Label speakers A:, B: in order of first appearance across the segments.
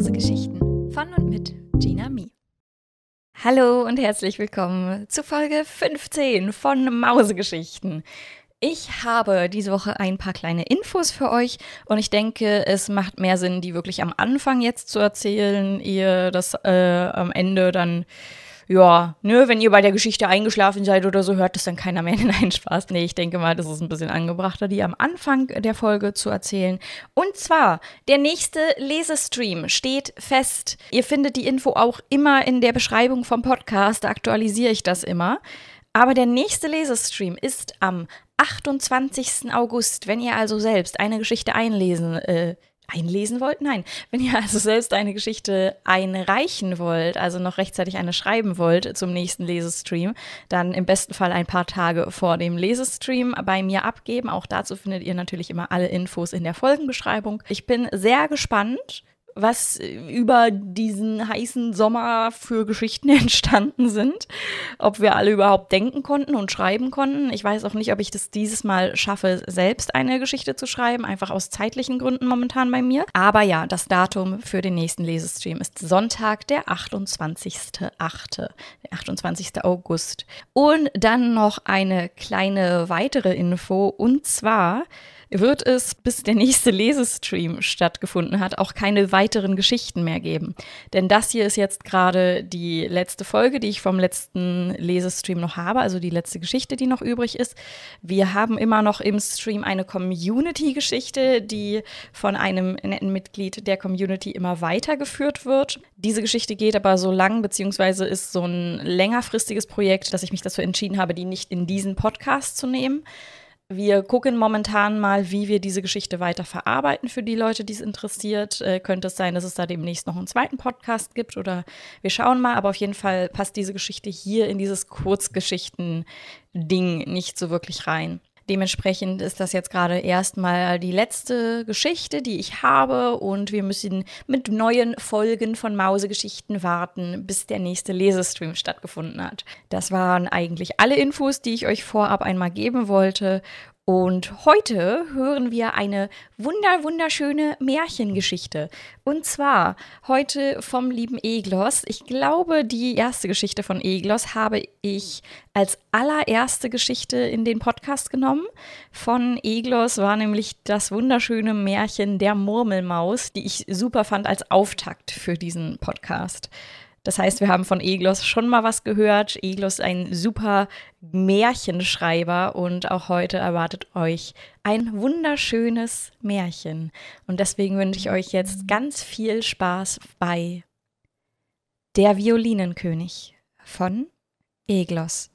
A: Mausegeschichten von und mit Gina Mi. Hallo und herzlich willkommen zu Folge 15 von Mausegeschichten. Ich habe diese Woche ein paar kleine Infos für euch und ich denke, es macht mehr Sinn, die wirklich am Anfang jetzt zu erzählen, ehe das äh, am Ende dann ja, ne, wenn ihr bei der Geschichte eingeschlafen seid oder so, hört das dann keiner mehr. Nein, Spaß. Nee, ich denke mal, das ist ein bisschen angebrachter, die am Anfang der Folge zu erzählen. Und zwar, der nächste Lesestream steht fest. Ihr findet die Info auch immer in der Beschreibung vom Podcast, da aktualisiere ich das immer. Aber der nächste Lesestream ist am 28. August. Wenn ihr also selbst eine Geschichte einlesen äh, einlesen wollt? Nein. Wenn ihr also selbst eine Geschichte einreichen wollt, also noch rechtzeitig eine schreiben wollt zum nächsten Lesestream, dann im besten Fall ein paar Tage vor dem Lesestream bei mir abgeben. Auch dazu findet ihr natürlich immer alle Infos in der Folgenbeschreibung. Ich bin sehr gespannt was über diesen heißen Sommer für Geschichten entstanden sind. Ob wir alle überhaupt denken konnten und schreiben konnten. Ich weiß auch nicht, ob ich das dieses Mal schaffe, selbst eine Geschichte zu schreiben, einfach aus zeitlichen Gründen momentan bei mir. Aber ja, das Datum für den nächsten Lesestream ist Sonntag, der 28.8., der 28. August. Und dann noch eine kleine weitere Info und zwar wird es, bis der nächste Lesestream stattgefunden hat, auch keine weiteren Geschichten mehr geben. Denn das hier ist jetzt gerade die letzte Folge, die ich vom letzten Lesestream noch habe, also die letzte Geschichte, die noch übrig ist. Wir haben immer noch im Stream eine Community-Geschichte, die von einem netten Mitglied der Community immer weitergeführt wird. Diese Geschichte geht aber so lang, beziehungsweise ist so ein längerfristiges Projekt, dass ich mich dazu entschieden habe, die nicht in diesen Podcast zu nehmen. Wir gucken momentan mal, wie wir diese Geschichte weiter verarbeiten für die Leute, die es interessiert. Äh, könnte es sein, dass es da demnächst noch einen zweiten Podcast gibt oder wir schauen mal. Aber auf jeden Fall passt diese Geschichte hier in dieses Kurzgeschichten-Ding nicht so wirklich rein. Dementsprechend ist das jetzt gerade erstmal die letzte Geschichte, die ich habe und wir müssen mit neuen Folgen von Mausegeschichten warten, bis der nächste Lesestream stattgefunden hat. Das waren eigentlich alle Infos, die ich euch vorab einmal geben wollte und heute hören wir eine wunder wunderschöne Märchengeschichte. Und zwar heute vom lieben Eglos. Ich glaube, die erste Geschichte von Eglos habe ich als allererste Geschichte in den Podcast genommen. Von Eglos war nämlich das wunderschöne Märchen der Murmelmaus, die ich super fand als Auftakt für diesen Podcast. Das heißt, wir haben von Eglos schon mal was gehört. Eglos ist ein super Märchenschreiber und auch heute erwartet euch ein wunderschönes Märchen. Und deswegen wünsche ich euch jetzt ganz viel Spaß bei Der Violinenkönig von Eglos.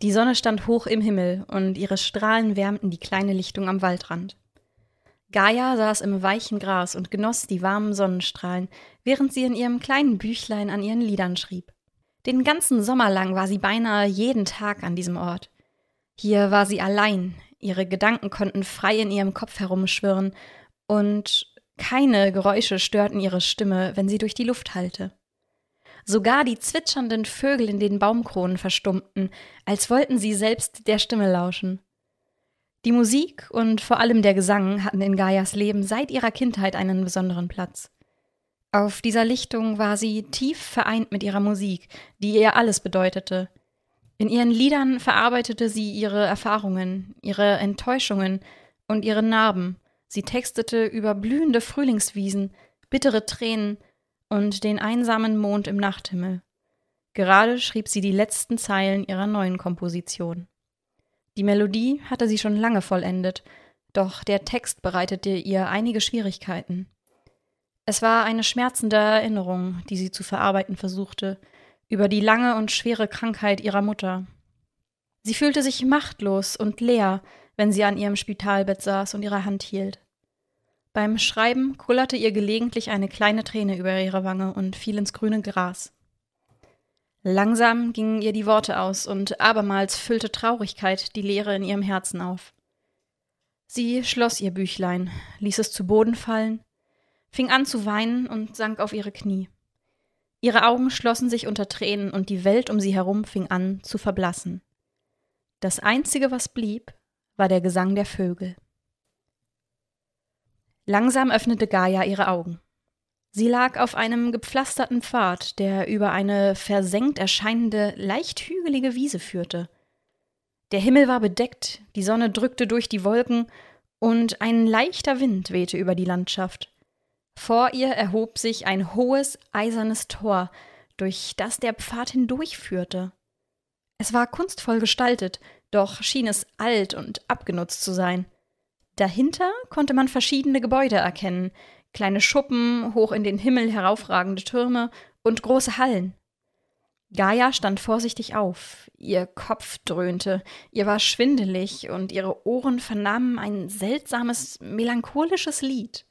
A: Die Sonne stand hoch im Himmel und ihre Strahlen wärmten die kleine Lichtung am Waldrand. Gaia saß im weichen Gras und genoss die warmen Sonnenstrahlen, während sie in ihrem kleinen Büchlein an ihren Liedern schrieb. Den ganzen Sommer lang war sie beinahe jeden Tag an diesem Ort. Hier war sie allein, ihre Gedanken konnten frei in ihrem Kopf herumschwirren, und keine Geräusche störten ihre Stimme, wenn sie durch die Luft hallte. Sogar die zwitschernden Vögel in den Baumkronen verstummten, als wollten sie selbst der Stimme lauschen. Die Musik und vor allem der Gesang hatten in Gaias Leben seit ihrer Kindheit einen besonderen Platz. Auf dieser Lichtung war sie tief vereint mit ihrer Musik, die ihr alles bedeutete. In ihren Liedern verarbeitete sie ihre Erfahrungen, ihre Enttäuschungen und ihre Narben. Sie textete über blühende Frühlingswiesen, bittere Tränen und den einsamen Mond im Nachthimmel. Gerade schrieb sie die letzten Zeilen ihrer neuen Komposition. Die Melodie hatte sie schon lange vollendet, doch der Text bereitete ihr einige Schwierigkeiten. Es war eine schmerzende Erinnerung, die sie zu verarbeiten versuchte, über die lange und schwere Krankheit ihrer Mutter. Sie fühlte sich machtlos und leer, wenn sie an ihrem Spitalbett saß und ihre Hand hielt. Beim Schreiben kullerte ihr gelegentlich eine kleine Träne über ihre Wange und fiel ins grüne Gras. Langsam gingen ihr die Worte aus, und abermals füllte Traurigkeit die Leere in ihrem Herzen auf. Sie schloss ihr Büchlein, ließ es zu Boden fallen, fing an zu weinen und sank auf ihre Knie. Ihre Augen schlossen sich unter Tränen, und die Welt um sie herum fing an zu verblassen. Das Einzige, was blieb, war der Gesang der Vögel. Langsam öffnete Gaia ihre Augen. Sie lag auf einem gepflasterten Pfad, der über eine versenkt erscheinende, leicht hügelige Wiese führte. Der Himmel war bedeckt, die Sonne drückte durch die Wolken und ein leichter Wind wehte über die Landschaft. Vor ihr erhob sich ein hohes, eisernes Tor, durch das der Pfad hindurchführte. Es war kunstvoll gestaltet, doch schien es alt und abgenutzt zu sein. Dahinter konnte man verschiedene Gebäude erkennen, kleine Schuppen, hoch in den Himmel heraufragende Türme und große Hallen. Gaia stand vorsichtig auf, ihr Kopf dröhnte, ihr war schwindelig und ihre Ohren vernahmen ein seltsames, melancholisches Lied.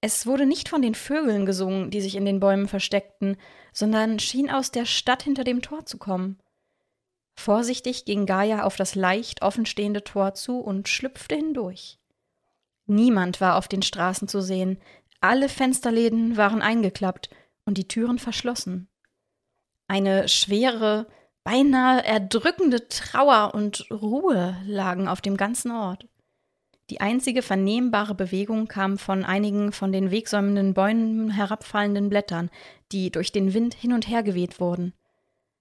A: Es wurde nicht von den Vögeln gesungen, die sich in den Bäumen versteckten, sondern schien aus der Stadt hinter dem Tor zu kommen. Vorsichtig ging Gaia auf das leicht offenstehende Tor zu und schlüpfte hindurch. Niemand war auf den Straßen zu sehen, alle Fensterläden waren eingeklappt und die Türen verschlossen. Eine schwere, beinahe erdrückende Trauer und Ruhe lagen auf dem ganzen Ort. Die einzige vernehmbare Bewegung kam von einigen von den wegsäumenden Bäumen herabfallenden Blättern, die durch den Wind hin und her geweht wurden.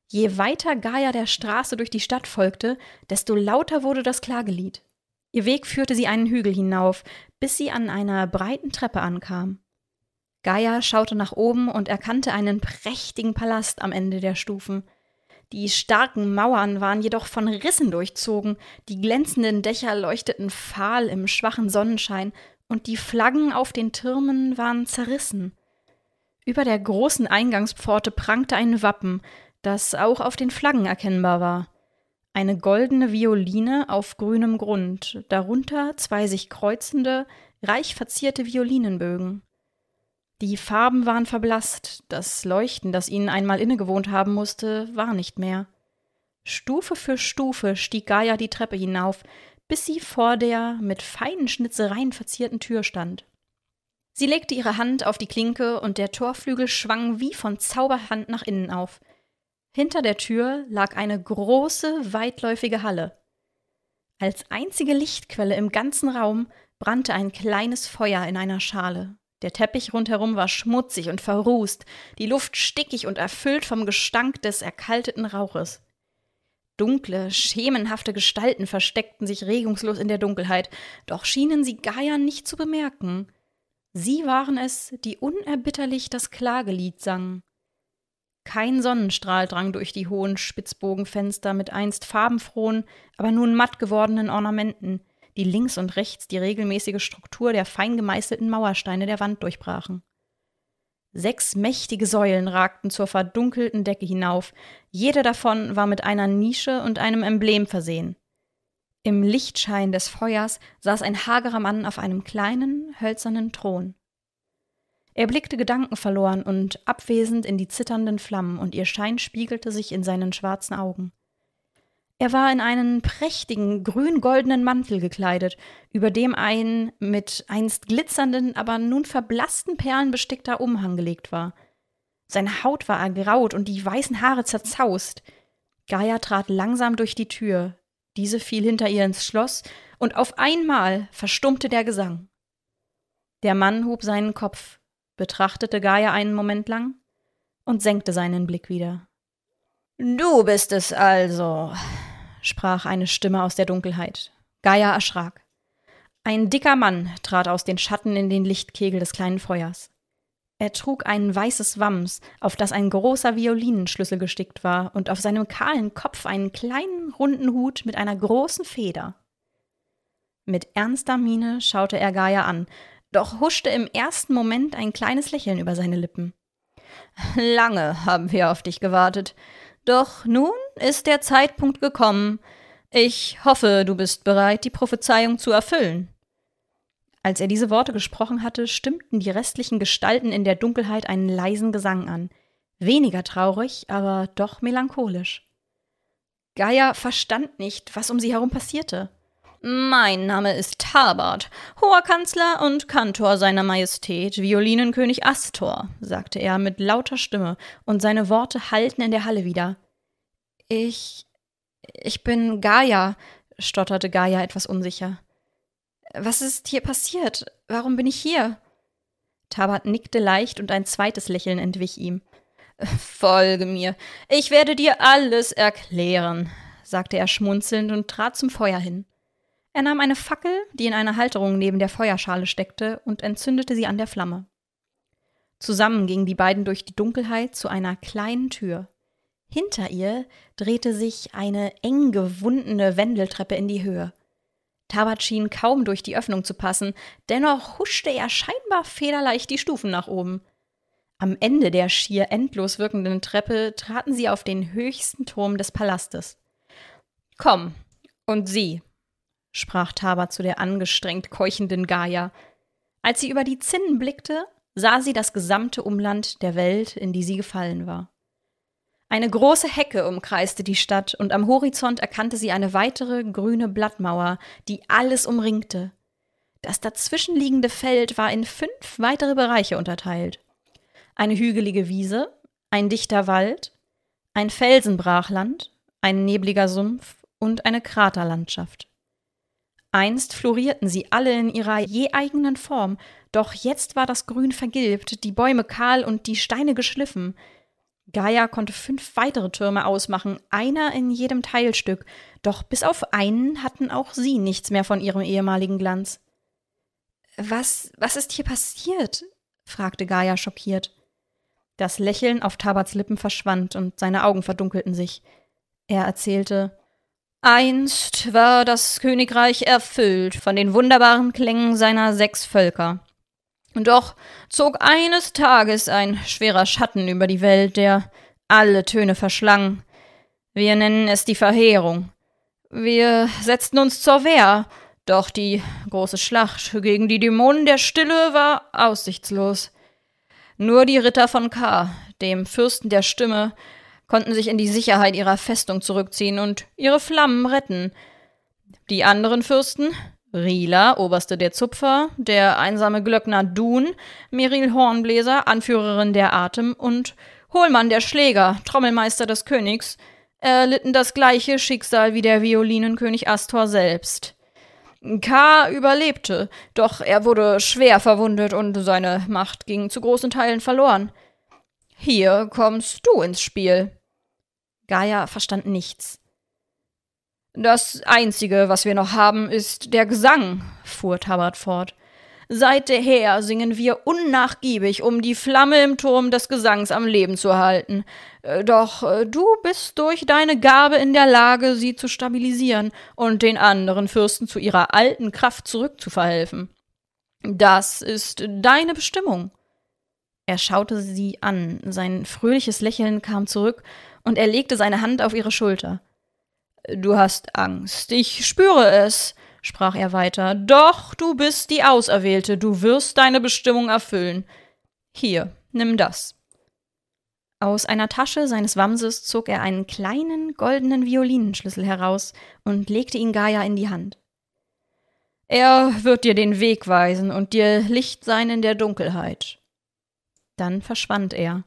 A: Je weiter Gaia der Straße durch die Stadt folgte, desto lauter wurde das Klagelied. Ihr Weg führte sie einen Hügel hinauf, bis sie an einer breiten Treppe ankam. Gaia schaute nach oben und erkannte einen prächtigen Palast am Ende der Stufen. Die starken Mauern waren jedoch von Rissen durchzogen, die glänzenden Dächer leuchteten fahl im schwachen Sonnenschein, und die Flaggen auf den Türmen waren zerrissen. Über der großen Eingangspforte prangte ein Wappen, das auch auf den Flaggen erkennbar war. Eine goldene Violine auf grünem Grund, darunter zwei sich kreuzende, reich verzierte Violinenbögen. Die Farben waren verblasst, das Leuchten, das ihnen einmal innegewohnt haben musste, war nicht mehr. Stufe für Stufe stieg Gaia die Treppe hinauf, bis sie vor der mit feinen Schnitzereien verzierten Tür stand. Sie legte ihre Hand auf die Klinke und der Torflügel schwang wie von Zauberhand nach innen auf. Hinter der Tür lag eine große, weitläufige Halle. Als einzige Lichtquelle im ganzen Raum brannte ein kleines Feuer in einer Schale. Der Teppich rundherum war schmutzig und verrußt, die Luft stickig und erfüllt vom Gestank des erkalteten Rauches. Dunkle, schemenhafte Gestalten versteckten sich regungslos in der Dunkelheit, doch schienen sie Gaia nicht zu bemerken. Sie waren es, die unerbitterlich das Klagelied sangen. Kein Sonnenstrahl drang durch die hohen Spitzbogenfenster mit einst farbenfrohen, aber nun matt gewordenen Ornamenten, die links und rechts die regelmäßige Struktur der fein gemeißelten Mauersteine der Wand durchbrachen. Sechs mächtige Säulen ragten zur verdunkelten Decke hinauf, jede davon war mit einer Nische und einem Emblem versehen. Im Lichtschein des Feuers saß ein hagerer Mann auf einem kleinen, hölzernen Thron. Er blickte gedankenverloren und abwesend in die zitternden Flammen, und ihr Schein spiegelte sich in seinen schwarzen Augen. Er war in einen prächtigen grün-goldenen Mantel gekleidet, über dem ein mit einst glitzernden, aber nun verblassten Perlen bestickter Umhang gelegt war. Seine Haut war ergraut und die weißen Haare zerzaust. Gaia trat langsam durch die Tür. Diese fiel hinter ihr ins Schloss, und auf einmal verstummte der Gesang. Der Mann hob seinen Kopf, betrachtete Gaia einen Moment lang und senkte seinen Blick wieder. Du bist es also, sprach eine Stimme aus der Dunkelheit. Gaia erschrak. Ein dicker Mann trat aus den Schatten in den Lichtkegel des kleinen Feuers. Er trug ein weißes Wams, auf das ein großer Violinenschlüssel gestickt war, und auf seinem kahlen Kopf einen kleinen runden Hut mit einer großen Feder. Mit ernster Miene schaute er Gaia an, doch huschte im ersten Moment ein kleines Lächeln über seine Lippen. Lange haben wir auf dich gewartet. Doch nun ist der Zeitpunkt gekommen. Ich hoffe, du bist bereit, die Prophezeiung zu erfüllen. Als er diese Worte gesprochen hatte, stimmten die restlichen Gestalten in der Dunkelheit einen leisen Gesang an. Weniger traurig, aber doch melancholisch. Gaia verstand nicht, was um sie herum passierte. Mein Name ist Tabard, hoher Kanzler und Kantor seiner Majestät, Violinenkönig Astor, sagte er mit lauter Stimme, und seine Worte hallten in der Halle wieder. Ich. ich bin Gaia, stotterte Gaia etwas unsicher. Was ist hier passiert? Warum bin ich hier? Tabat nickte leicht und ein zweites Lächeln entwich ihm. Folge mir. Ich werde dir alles erklären, sagte er schmunzelnd und trat zum Feuer hin. Er nahm eine Fackel, die in einer Halterung neben der Feuerschale steckte, und entzündete sie an der Flamme. Zusammen gingen die beiden durch die Dunkelheit zu einer kleinen Tür. Hinter ihr drehte sich eine eng gewundene Wendeltreppe in die Höhe. Tabat schien kaum durch die Öffnung zu passen, dennoch huschte er scheinbar federleicht die Stufen nach oben. Am Ende der schier endlos wirkenden Treppe traten sie auf den höchsten Turm des Palastes. Komm, und sieh, sprach Tabat zu der angestrengt keuchenden Gaia. Als sie über die Zinnen blickte, sah sie das gesamte Umland der Welt, in die sie gefallen war. Eine große Hecke umkreiste die Stadt, und am Horizont erkannte sie eine weitere grüne Blattmauer, die alles umringte. Das dazwischenliegende Feld war in fünf weitere Bereiche unterteilt. Eine hügelige Wiese, ein dichter Wald, ein Felsenbrachland, ein nebliger Sumpf und eine Kraterlandschaft. Einst florierten sie alle in ihrer je eigenen Form, doch jetzt war das Grün vergilbt, die Bäume kahl und die Steine geschliffen. Gaia konnte fünf weitere Türme ausmachen, einer in jedem Teilstück, doch bis auf einen hatten auch sie nichts mehr von ihrem ehemaligen Glanz. Was, was ist hier passiert? fragte Gaia schockiert. Das Lächeln auf Tabats Lippen verschwand und seine Augen verdunkelten sich. Er erzählte Einst war das Königreich erfüllt von den wunderbaren Klängen seiner sechs Völker. Doch zog eines Tages ein schwerer Schatten über die Welt, der alle Töne verschlang. Wir nennen es die Verheerung. Wir setzten uns zur Wehr, doch die große Schlacht gegen die Dämonen der Stille war aussichtslos. Nur die Ritter von K., dem Fürsten der Stimme, konnten sich in die Sicherheit ihrer Festung zurückziehen und ihre Flammen retten. Die anderen Fürsten, Rila, Oberste der Zupfer, der einsame Glöckner Dun, Meril Hornbläser, Anführerin der Atem und Hohlmann der Schläger, Trommelmeister des Königs, erlitten das gleiche Schicksal wie der Violinenkönig Astor selbst. K. überlebte, doch er wurde schwer verwundet und seine Macht ging zu großen Teilen verloren. Hier kommst du ins Spiel. Gaia verstand nichts. Das Einzige, was wir noch haben, ist der Gesang, fuhr Tabard fort. Seither singen wir unnachgiebig, um die Flamme im Turm des Gesangs am Leben zu halten. Äh, doch äh, du bist durch deine Gabe in der Lage, sie zu stabilisieren und den anderen Fürsten zu ihrer alten Kraft zurückzuverhelfen. Das ist deine Bestimmung. Er schaute sie an, sein fröhliches Lächeln kam zurück, und er legte seine Hand auf ihre Schulter. Du hast Angst, ich spüre es, sprach er weiter. Doch du bist die Auserwählte, du wirst deine Bestimmung erfüllen. Hier, nimm das. Aus einer Tasche seines Wamses zog er einen kleinen goldenen Violinenschlüssel heraus und legte ihn Gaia in die Hand. Er wird dir den Weg weisen und dir Licht sein in der Dunkelheit. Dann verschwand er.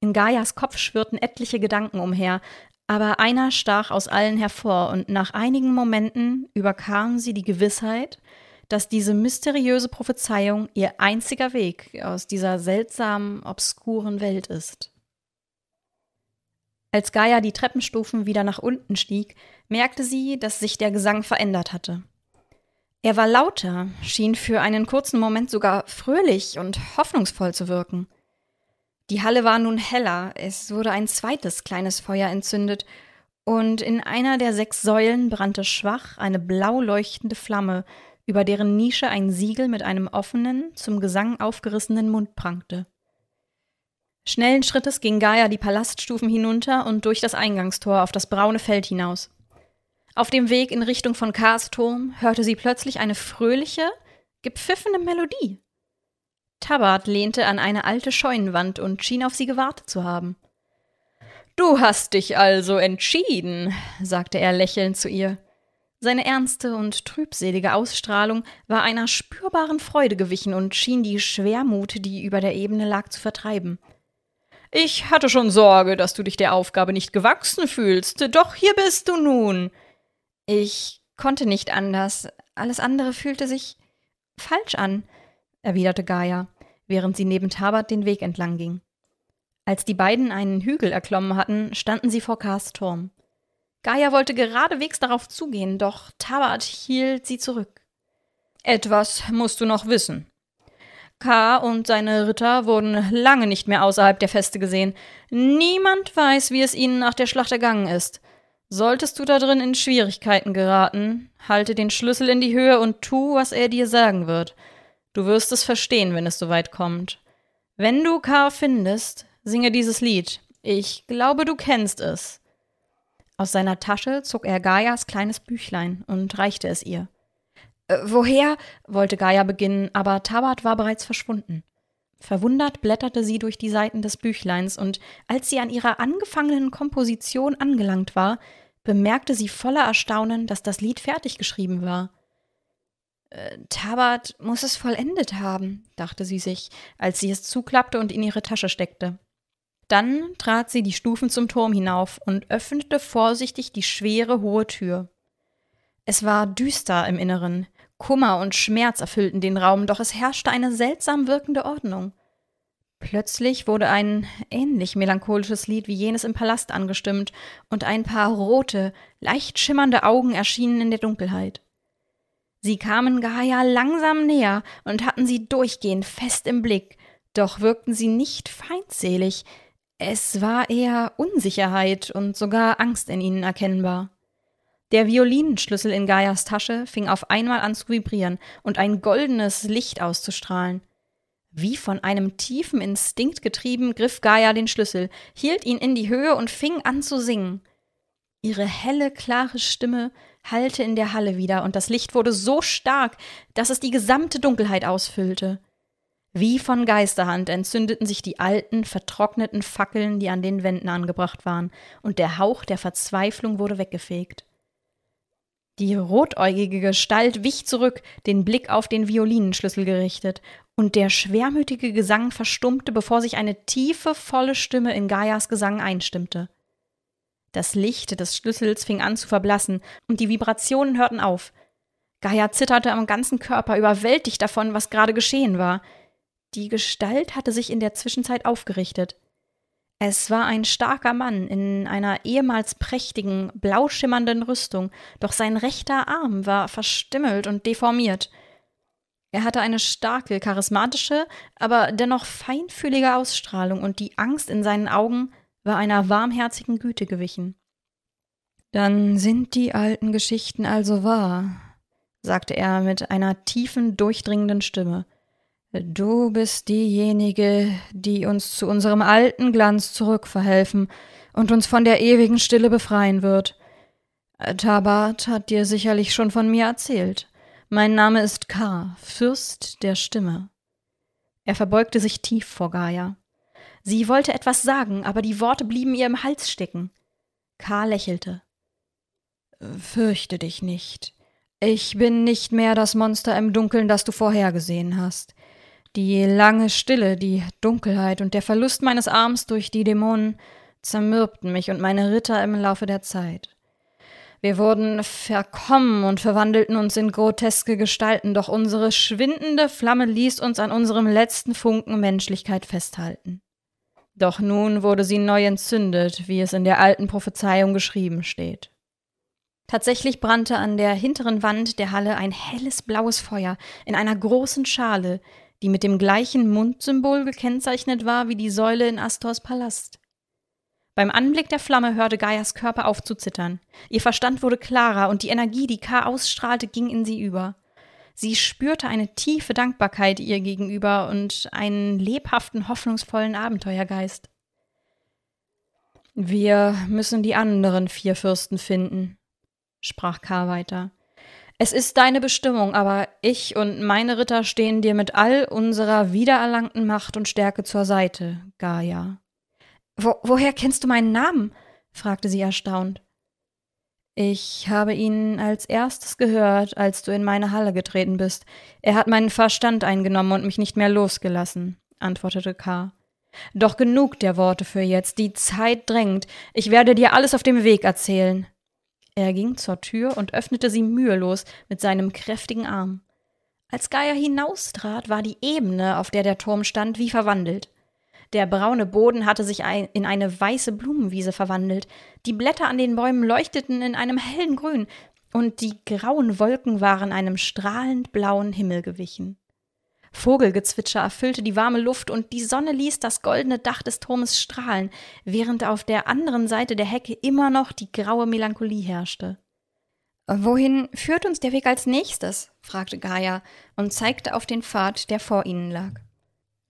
A: In Gaias Kopf schwirrten etliche Gedanken umher, aber einer stach aus allen hervor, und nach einigen Momenten überkam sie die Gewissheit, dass diese mysteriöse Prophezeiung ihr einziger Weg aus dieser seltsamen, obskuren Welt ist. Als Gaia die Treppenstufen wieder nach unten stieg, merkte sie, dass sich der Gesang verändert hatte. Er war lauter, schien für einen kurzen Moment sogar fröhlich und hoffnungsvoll zu wirken. Die Halle war nun heller, es wurde ein zweites kleines Feuer entzündet, und in einer der sechs Säulen brannte schwach eine blau leuchtende Flamme, über deren Nische ein Siegel mit einem offenen, zum Gesang aufgerissenen Mund prangte. Schnellen Schrittes ging Gaia die Palaststufen hinunter und durch das Eingangstor auf das braune Feld hinaus. Auf dem Weg in Richtung von Kars Turm hörte sie plötzlich eine fröhliche, gepfiffene Melodie. Tabard lehnte an eine alte Scheunenwand und schien auf sie gewartet zu haben. Du hast dich also entschieden, sagte er lächelnd zu ihr. Seine ernste und trübselige Ausstrahlung war einer spürbaren Freude gewichen und schien die Schwermut, die über der Ebene lag, zu vertreiben. Ich hatte schon Sorge, dass du dich der Aufgabe nicht gewachsen fühlst, doch hier bist du nun. Ich konnte nicht anders. alles andere fühlte sich falsch an, erwiderte Gaia, während sie neben Tabat den Weg entlang ging. Als die beiden einen Hügel erklommen hatten, standen sie vor Kars Turm. Gaia wollte geradewegs darauf zugehen, doch Tabat hielt sie zurück. Etwas musst du noch wissen. K. und seine Ritter wurden lange nicht mehr außerhalb der Feste gesehen. Niemand weiß, wie es ihnen nach der Schlacht ergangen ist. Solltest du da drin in Schwierigkeiten geraten, halte den Schlüssel in die Höhe und tu, was er dir sagen wird. Du wirst es verstehen, wenn es soweit kommt. Wenn du K. findest, singe dieses Lied. Ich glaube, du kennst es. Aus seiner Tasche zog er Gaias kleines Büchlein und reichte es ihr. Äh, woher? wollte Gaia beginnen, aber Tabat war bereits verschwunden. Verwundert blätterte sie durch die Seiten des Büchleins, und als sie an ihrer angefangenen Komposition angelangt war, bemerkte sie voller Erstaunen, dass das Lied fertig geschrieben war. Äh, Tabat muss es vollendet haben, dachte sie sich, als sie es zuklappte und in ihre Tasche steckte. Dann trat sie die Stufen zum Turm hinauf und öffnete vorsichtig die schwere hohe Tür. Es war düster im Inneren, Kummer und Schmerz erfüllten den Raum, doch es herrschte eine seltsam wirkende Ordnung. Plötzlich wurde ein ähnlich melancholisches Lied wie jenes im Palast angestimmt, und ein paar rote, leicht schimmernde Augen erschienen in der Dunkelheit. Sie kamen Gaia langsam näher und hatten sie durchgehend fest im Blick, doch wirkten sie nicht feindselig, es war eher Unsicherheit und sogar Angst in ihnen erkennbar. Der Violinenschlüssel in Gaias Tasche fing auf einmal an zu vibrieren und ein goldenes Licht auszustrahlen. Wie von einem tiefen Instinkt getrieben, griff Gaia den Schlüssel, hielt ihn in die Höhe und fing an zu singen. Ihre helle, klare Stimme hallte in der Halle wieder, und das Licht wurde so stark, dass es die gesamte Dunkelheit ausfüllte. Wie von Geisterhand entzündeten sich die alten, vertrockneten Fackeln, die an den Wänden angebracht waren, und der Hauch der Verzweiflung wurde weggefegt. Die rotäugige Gestalt wich zurück, den Blick auf den Violinenschlüssel gerichtet, und der schwermütige Gesang verstummte, bevor sich eine tiefe, volle Stimme in Gaias Gesang einstimmte. Das Licht des Schlüssels fing an zu verblassen, und die Vibrationen hörten auf. Gaia zitterte am ganzen Körper, überwältigt davon, was gerade geschehen war. Die Gestalt hatte sich in der Zwischenzeit aufgerichtet. Es war ein starker Mann in einer ehemals prächtigen, blau schimmernden Rüstung, doch sein rechter Arm war verstümmelt und deformiert. Er hatte eine starke, charismatische, aber dennoch feinfühlige Ausstrahlung, und die Angst in seinen Augen war einer warmherzigen Güte gewichen. Dann sind die alten Geschichten also wahr, sagte er mit einer tiefen, durchdringenden Stimme. Du bist diejenige, die uns zu unserem alten Glanz zurückverhelfen und uns von der ewigen Stille befreien wird. Tabat hat dir sicherlich schon von mir erzählt. Mein Name ist K., Fürst der Stimme. Er verbeugte sich tief vor Gaia. Sie wollte etwas sagen, aber die Worte blieben ihr im Hals stecken. K. lächelte. Fürchte dich nicht. Ich bin nicht mehr das Monster im Dunkeln, das du vorhergesehen hast. Die lange Stille, die Dunkelheit und der Verlust meines Arms durch die Dämonen zermürbten mich und meine Ritter im Laufe der Zeit. Wir wurden verkommen und verwandelten uns in groteske Gestalten, doch unsere schwindende Flamme ließ uns an unserem letzten Funken Menschlichkeit festhalten. Doch nun wurde sie neu entzündet, wie es in der alten Prophezeiung geschrieben steht. Tatsächlich brannte an der hinteren Wand der Halle ein helles blaues Feuer in einer großen Schale, die mit dem gleichen Mundsymbol gekennzeichnet war wie die Säule in Astors Palast. Beim Anblick der Flamme hörte Gaias Körper auf zu zittern. Ihr Verstand wurde klarer und die Energie, die K ausstrahlte, ging in sie über. Sie spürte eine tiefe Dankbarkeit ihr gegenüber und einen lebhaften, hoffnungsvollen Abenteuergeist. Wir müssen die anderen vier Fürsten finden, sprach K weiter. Es ist deine Bestimmung, aber ich und meine Ritter stehen dir mit all unserer wiedererlangten Macht und Stärke zur Seite, Gaia. Wo, woher kennst du meinen Namen? fragte sie erstaunt. Ich habe ihn als erstes gehört, als du in meine Halle getreten bist. Er hat meinen Verstand eingenommen und mich nicht mehr losgelassen, antwortete K. Doch genug der Worte für jetzt, die Zeit drängt. Ich werde dir alles auf dem Weg erzählen. Er ging zur Tür und öffnete sie mühelos mit seinem kräftigen Arm. Als Gaia hinaustrat, war die Ebene, auf der der Turm stand, wie verwandelt. Der braune Boden hatte sich in eine weiße Blumenwiese verwandelt, die Blätter an den Bäumen leuchteten in einem hellen Grün, und die grauen Wolken waren einem strahlend blauen Himmel gewichen. Vogelgezwitscher erfüllte die warme Luft und die Sonne ließ das goldene Dach des Turmes strahlen, während auf der anderen Seite der Hecke immer noch die graue Melancholie herrschte. Wohin führt uns der Weg als nächstes? fragte Gaia und zeigte auf den Pfad, der vor ihnen lag.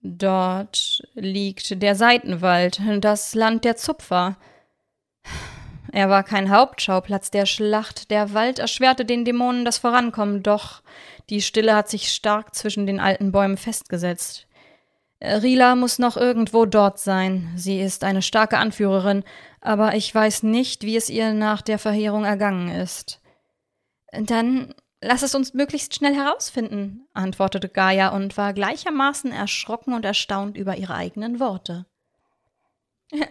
A: Dort liegt der Seitenwald, das Land der Zupfer. Er war kein Hauptschauplatz der Schlacht, der Wald erschwerte den Dämonen das Vorankommen, doch die Stille hat sich stark zwischen den alten Bäumen festgesetzt. Rila muss noch irgendwo dort sein. Sie ist eine starke Anführerin, aber ich weiß nicht, wie es ihr nach der Verheerung ergangen ist. Dann Lass es uns möglichst schnell herausfinden, antwortete Gaia und war gleichermaßen erschrocken und erstaunt über ihre eigenen Worte.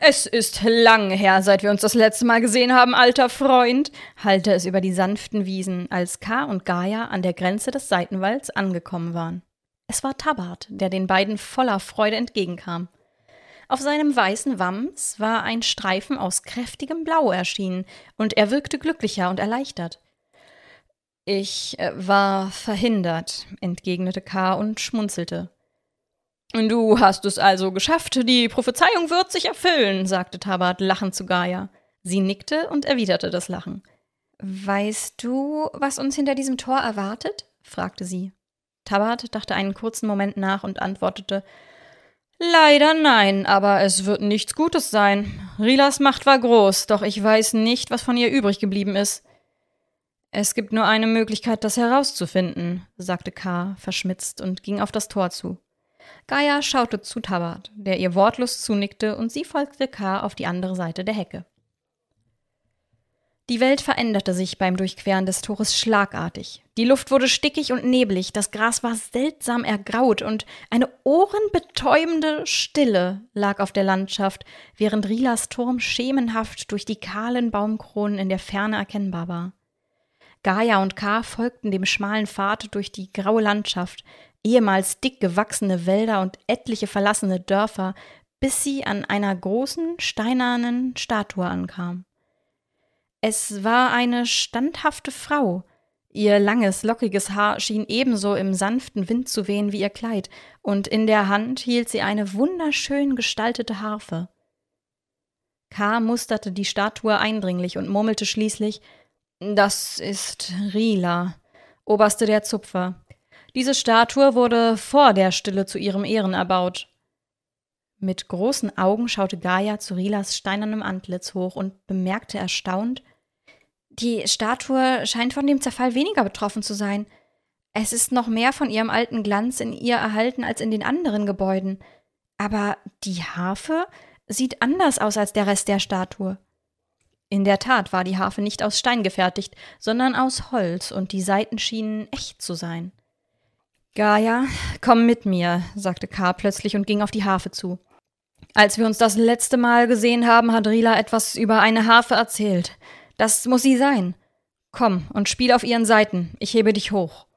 A: Es ist lange her, seit wir uns das letzte Mal gesehen haben, alter Freund, hallte es über die sanften Wiesen, als K und Gaia an der Grenze des Seitenwalds angekommen waren. Es war Tabat, der den beiden voller Freude entgegenkam. Auf seinem weißen Wams war ein Streifen aus kräftigem Blau erschienen, und er wirkte glücklicher und erleichtert. Ich äh, war verhindert, entgegnete K. und schmunzelte. Du hast es also geschafft, die Prophezeiung wird sich erfüllen, sagte Tabat lachend zu Gaia. Sie nickte und erwiderte das Lachen. Weißt du, was uns hinter diesem Tor erwartet? fragte sie. Tabat dachte einen kurzen Moment nach und antwortete Leider nein, aber es wird nichts Gutes sein. Rilas Macht war groß, doch ich weiß nicht, was von ihr übrig geblieben ist. Es gibt nur eine Möglichkeit, das herauszufinden, sagte K. verschmitzt und ging auf das Tor zu. Gaia schaute zu Tabat, der ihr wortlos zunickte, und sie folgte K. auf die andere Seite der Hecke. Die Welt veränderte sich beim Durchqueren des Tores schlagartig. Die Luft wurde stickig und neblig, das Gras war seltsam ergraut und eine ohrenbetäubende Stille lag auf der Landschaft, während Rilas Turm schemenhaft durch die kahlen Baumkronen in der Ferne erkennbar war. Gaia und K folgten dem schmalen Pfad durch die graue Landschaft, ehemals dick gewachsene Wälder und etliche verlassene Dörfer, bis sie an einer großen steinernen Statue ankam. Es war eine standhafte Frau. Ihr langes, lockiges Haar schien ebenso im sanften Wind zu wehen wie ihr Kleid, und in der Hand hielt sie eine wunderschön gestaltete Harfe. K. musterte die Statue eindringlich und murmelte schließlich das ist Rila, Oberste der Zupfer. Diese Statue wurde vor der Stille zu ihrem Ehren erbaut. Mit großen Augen schaute Gaia zu Rilas steinernem Antlitz hoch und bemerkte erstaunt, die Statue scheint von dem Zerfall weniger betroffen zu sein. Es ist noch mehr von ihrem alten Glanz in ihr erhalten als in den anderen Gebäuden. Aber die Harfe sieht anders aus als der Rest der Statue. In der Tat war die Harfe nicht aus Stein gefertigt, sondern aus Holz, und die Saiten schienen echt zu sein. Gaia, komm mit mir, sagte K. plötzlich und ging auf die Harfe zu. Als wir uns das letzte Mal gesehen haben, hat Rila etwas über eine Harfe erzählt. Das muss sie sein. Komm und spiel auf ihren Seiten. Ich hebe dich hoch.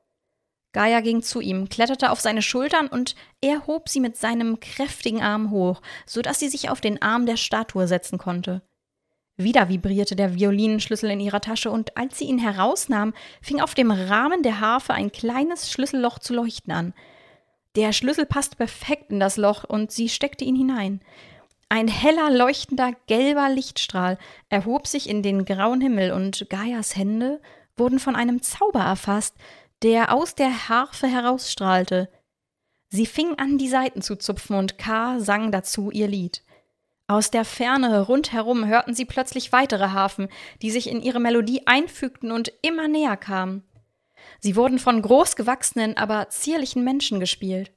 A: Gaia ging zu ihm, kletterte auf seine Schultern und er hob sie mit seinem kräftigen Arm hoch, so dass sie sich auf den Arm der Statue setzen konnte. Wieder vibrierte der Violinenschlüssel in ihrer Tasche, und als sie ihn herausnahm, fing auf dem Rahmen der Harfe ein kleines Schlüsselloch zu leuchten an. Der Schlüssel passte perfekt in das Loch, und sie steckte ihn hinein. Ein heller, leuchtender, gelber Lichtstrahl erhob sich in den grauen Himmel, und Gaias Hände wurden von einem Zauber erfasst, der aus der Harfe herausstrahlte. Sie fing an, die Saiten zu zupfen, und K. sang dazu ihr Lied. Aus der Ferne rundherum hörten sie plötzlich weitere Harfen, die sich in ihre Melodie einfügten und immer näher kamen. Sie wurden von großgewachsenen, aber zierlichen Menschen gespielt.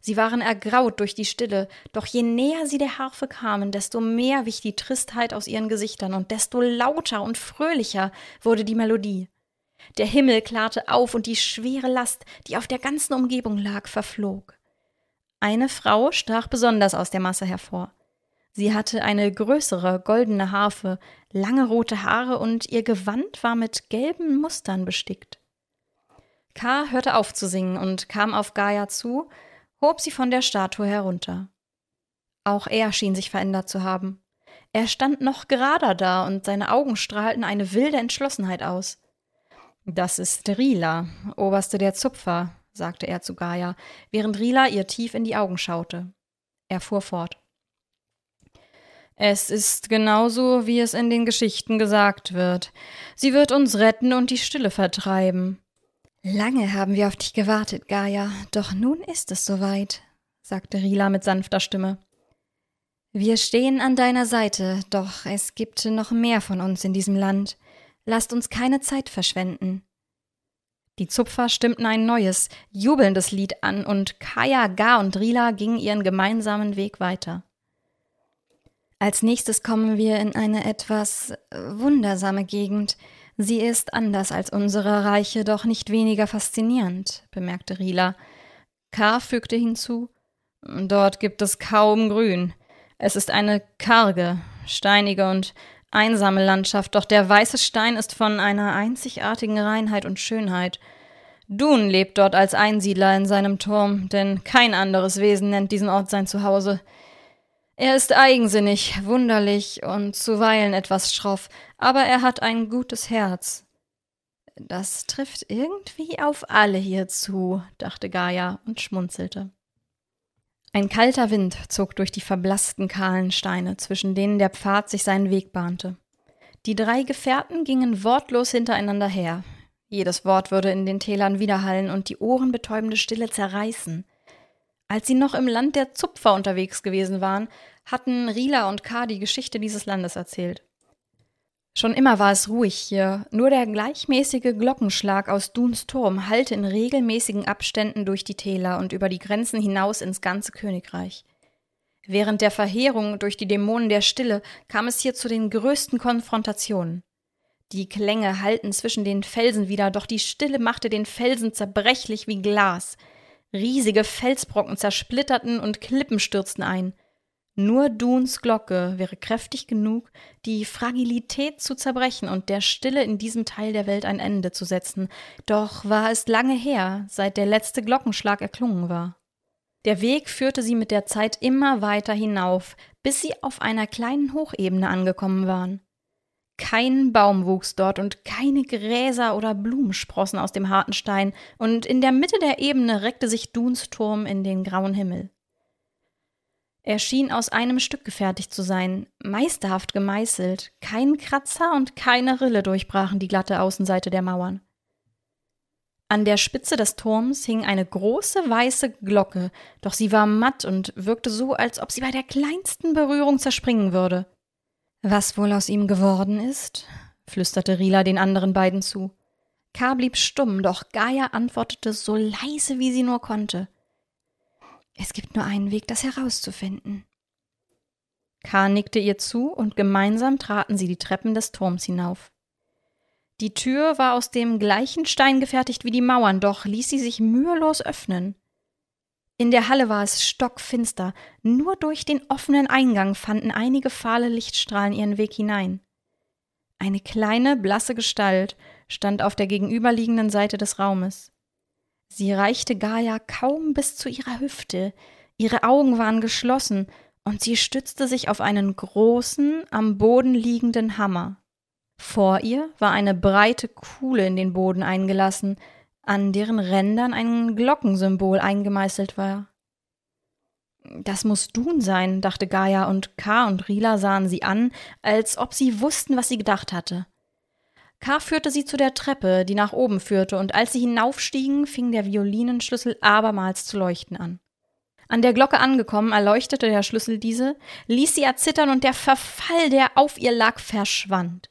A: Sie waren ergraut durch die Stille, doch je näher sie der Harfe kamen, desto mehr wich die Tristheit aus ihren Gesichtern und desto lauter und fröhlicher wurde die Melodie. Der Himmel klarte auf und die schwere Last, die auf der ganzen Umgebung lag, verflog. Eine Frau stach besonders aus der Masse hervor. Sie hatte eine größere goldene Harfe, lange rote Haare und ihr Gewand war mit gelben Mustern bestickt. K. hörte auf zu singen und kam auf Gaia zu, hob sie von der Statue herunter. Auch er schien sich verändert zu haben. Er stand noch gerader da und seine Augen strahlten eine wilde Entschlossenheit aus. Das ist Rila, Oberste der Zupfer, sagte er zu Gaia, während Rila ihr tief in die Augen schaute. Er fuhr fort. Es ist genauso, wie es in den Geschichten gesagt wird. Sie wird uns retten und die Stille vertreiben. Lange haben wir auf dich gewartet, Gaia, doch nun ist es soweit, sagte Rila mit sanfter Stimme. Wir stehen an deiner Seite, doch es gibt noch mehr von uns in diesem Land. Lasst uns keine Zeit verschwenden. Die Zupfer stimmten ein neues, jubelndes Lied an und Kaya, Ga und Rila gingen ihren gemeinsamen Weg weiter. Als nächstes kommen wir in eine etwas wundersame Gegend. Sie ist anders als unsere Reiche, doch nicht weniger faszinierend, bemerkte Rila. K. fügte hinzu, Dort gibt es kaum Grün. Es ist eine karge, steinige und einsame Landschaft, doch der weiße Stein ist von einer einzigartigen Reinheit und Schönheit. Dun lebt dort als Einsiedler in seinem Turm, denn kein anderes Wesen nennt diesen Ort sein Zuhause. Er ist eigensinnig, wunderlich und zuweilen etwas schroff, aber er hat ein gutes Herz. Das trifft irgendwie auf alle hier zu, dachte Gaia und schmunzelte. Ein kalter Wind zog durch die verblassten kahlen Steine, zwischen denen der Pfad sich seinen Weg bahnte. Die drei Gefährten gingen wortlos hintereinander her. Jedes Wort würde in den Tälern widerhallen und die ohrenbetäubende Stille zerreißen. Als sie noch im Land der Zupfer unterwegs gewesen waren, hatten Rila und K. die Geschichte dieses Landes erzählt. Schon immer war es ruhig hier, nur der gleichmäßige Glockenschlag aus Duns Turm hallte in regelmäßigen Abständen durch die Täler und über die Grenzen hinaus ins ganze Königreich. Während der Verheerung durch die Dämonen der Stille kam es hier zu den größten Konfrontationen. Die Klänge hallten zwischen den Felsen wieder, doch die Stille machte den Felsen zerbrechlich wie Glas. Riesige Felsbrocken zersplitterten und Klippen stürzten ein – nur Duns Glocke wäre kräftig genug, die Fragilität zu zerbrechen und der Stille in diesem Teil der Welt ein Ende zu setzen. Doch war es lange her, seit der letzte Glockenschlag erklungen war. Der Weg führte sie mit der Zeit immer weiter hinauf, bis sie auf einer kleinen Hochebene angekommen waren. Kein Baum wuchs dort und keine Gräser oder Blumen sprossen aus dem harten Stein, und in der Mitte der Ebene reckte sich Duns Turm in den grauen Himmel. Er schien aus einem Stück gefertigt zu sein, meisterhaft gemeißelt, kein Kratzer und keine Rille durchbrachen die glatte Außenseite der Mauern. An der Spitze des Turms hing eine große weiße Glocke, doch sie war matt und wirkte so, als ob sie bei der kleinsten Berührung zerspringen würde. Was wohl aus ihm geworden ist? flüsterte Rila den anderen beiden zu. K. blieb stumm, doch Gaia antwortete so leise, wie sie nur konnte. Es gibt nur einen Weg, das herauszufinden. K. nickte ihr zu und gemeinsam traten sie die Treppen des Turms hinauf. Die Tür war aus dem gleichen Stein gefertigt wie die Mauern, doch ließ sie sich mühelos öffnen. In der Halle war es stockfinster, nur durch den offenen Eingang fanden einige fahle Lichtstrahlen ihren Weg hinein. Eine kleine, blasse Gestalt stand auf der gegenüberliegenden Seite des Raumes. Sie reichte Gaia kaum bis zu ihrer Hüfte, ihre Augen waren geschlossen, und sie stützte sich auf einen großen, am Boden liegenden Hammer. Vor ihr war eine breite Kuhle in den Boden eingelassen, an deren Rändern ein Glockensymbol eingemeißelt war. Das muss Dun sein, dachte Gaia, und K. und Rila sahen sie an, als ob sie wussten, was sie gedacht hatte. K. führte sie zu der Treppe, die nach oben führte, und als sie hinaufstiegen, fing der Violinenschlüssel abermals zu leuchten an. An der Glocke angekommen, erleuchtete der Schlüssel diese, ließ sie erzittern und der Verfall, der auf ihr lag, verschwand.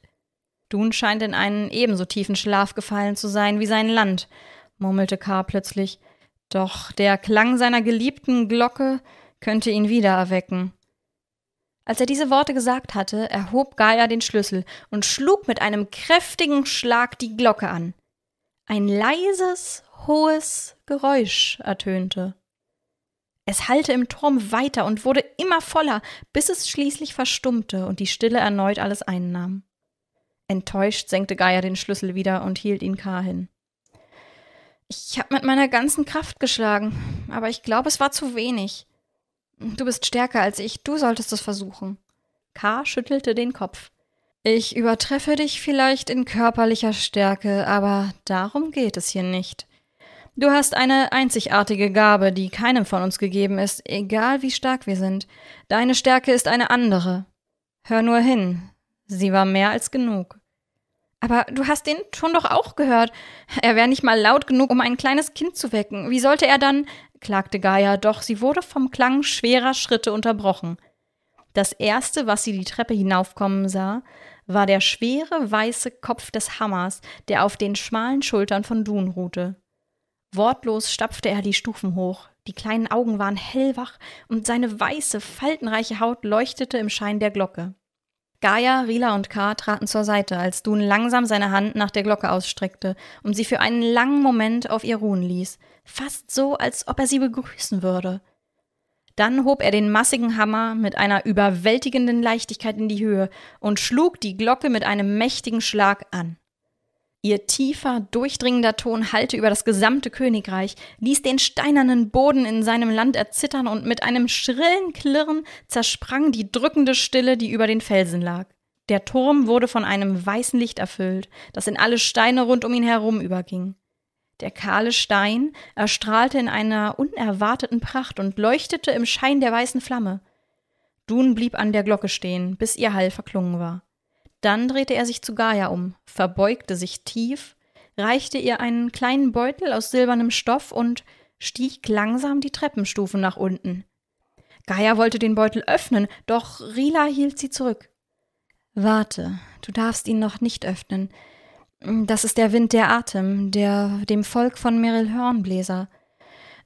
A: Dun scheint in einen ebenso tiefen Schlaf gefallen zu sein wie sein Land, murmelte K. plötzlich. Doch der Klang seiner geliebten Glocke könnte ihn wieder erwecken. Als er diese Worte gesagt hatte, erhob Gaia den Schlüssel und schlug mit einem kräftigen Schlag die Glocke an. Ein leises, hohes Geräusch ertönte. Es hallte im Turm weiter und wurde immer voller, bis es schließlich verstummte und die Stille erneut alles einnahm. Enttäuscht senkte Gaia den Schlüssel wieder und hielt ihn K. hin. Ich habe mit meiner ganzen Kraft geschlagen, aber ich glaube, es war zu wenig. Du bist stärker als ich, du solltest es versuchen. K. schüttelte den Kopf. Ich übertreffe dich vielleicht in körperlicher Stärke, aber darum geht es hier nicht. Du hast eine einzigartige Gabe, die keinem von uns gegeben ist, egal wie stark wir sind. Deine Stärke ist eine andere. Hör nur hin, sie war mehr als genug. Aber du hast den Ton doch auch gehört. Er wäre nicht mal laut genug, um ein kleines Kind zu wecken. Wie sollte er dann? klagte Gaia, doch sie wurde vom Klang schwerer Schritte unterbrochen. Das erste, was sie die Treppe hinaufkommen sah, war der schwere weiße Kopf des Hammers, der auf den schmalen Schultern von Dun ruhte. Wortlos stapfte er die Stufen hoch, die kleinen Augen waren hellwach und seine weiße, faltenreiche Haut leuchtete im Schein der Glocke. Gaia, Rila und K traten zur Seite, als Dun langsam seine Hand nach der Glocke ausstreckte und sie für einen langen Moment auf ihr ruhen ließ, fast so, als ob er sie begrüßen würde. Dann hob er den massigen Hammer mit einer überwältigenden Leichtigkeit in die Höhe und schlug die Glocke mit einem mächtigen Schlag an. Ihr tiefer, durchdringender Ton hallte über das gesamte Königreich, ließ den steinernen Boden in seinem Land erzittern und mit einem schrillen Klirren zersprang die drückende Stille, die über den Felsen lag. Der Turm wurde von einem weißen Licht erfüllt, das in alle Steine rund um ihn herum überging. Der kahle Stein erstrahlte in einer unerwarteten Pracht und leuchtete im Schein der weißen Flamme. Dun blieb an der Glocke stehen, bis ihr Hall verklungen war. Dann drehte er sich zu Gaia um, verbeugte sich tief, reichte ihr einen kleinen Beutel aus silbernem Stoff und stieg langsam die Treppenstufen nach unten. Gaia wollte den Beutel öffnen, doch Rila hielt sie zurück. Warte, du darfst ihn noch nicht öffnen. Das ist der Wind der Atem, der dem Volk von Meryl Hörnbläser.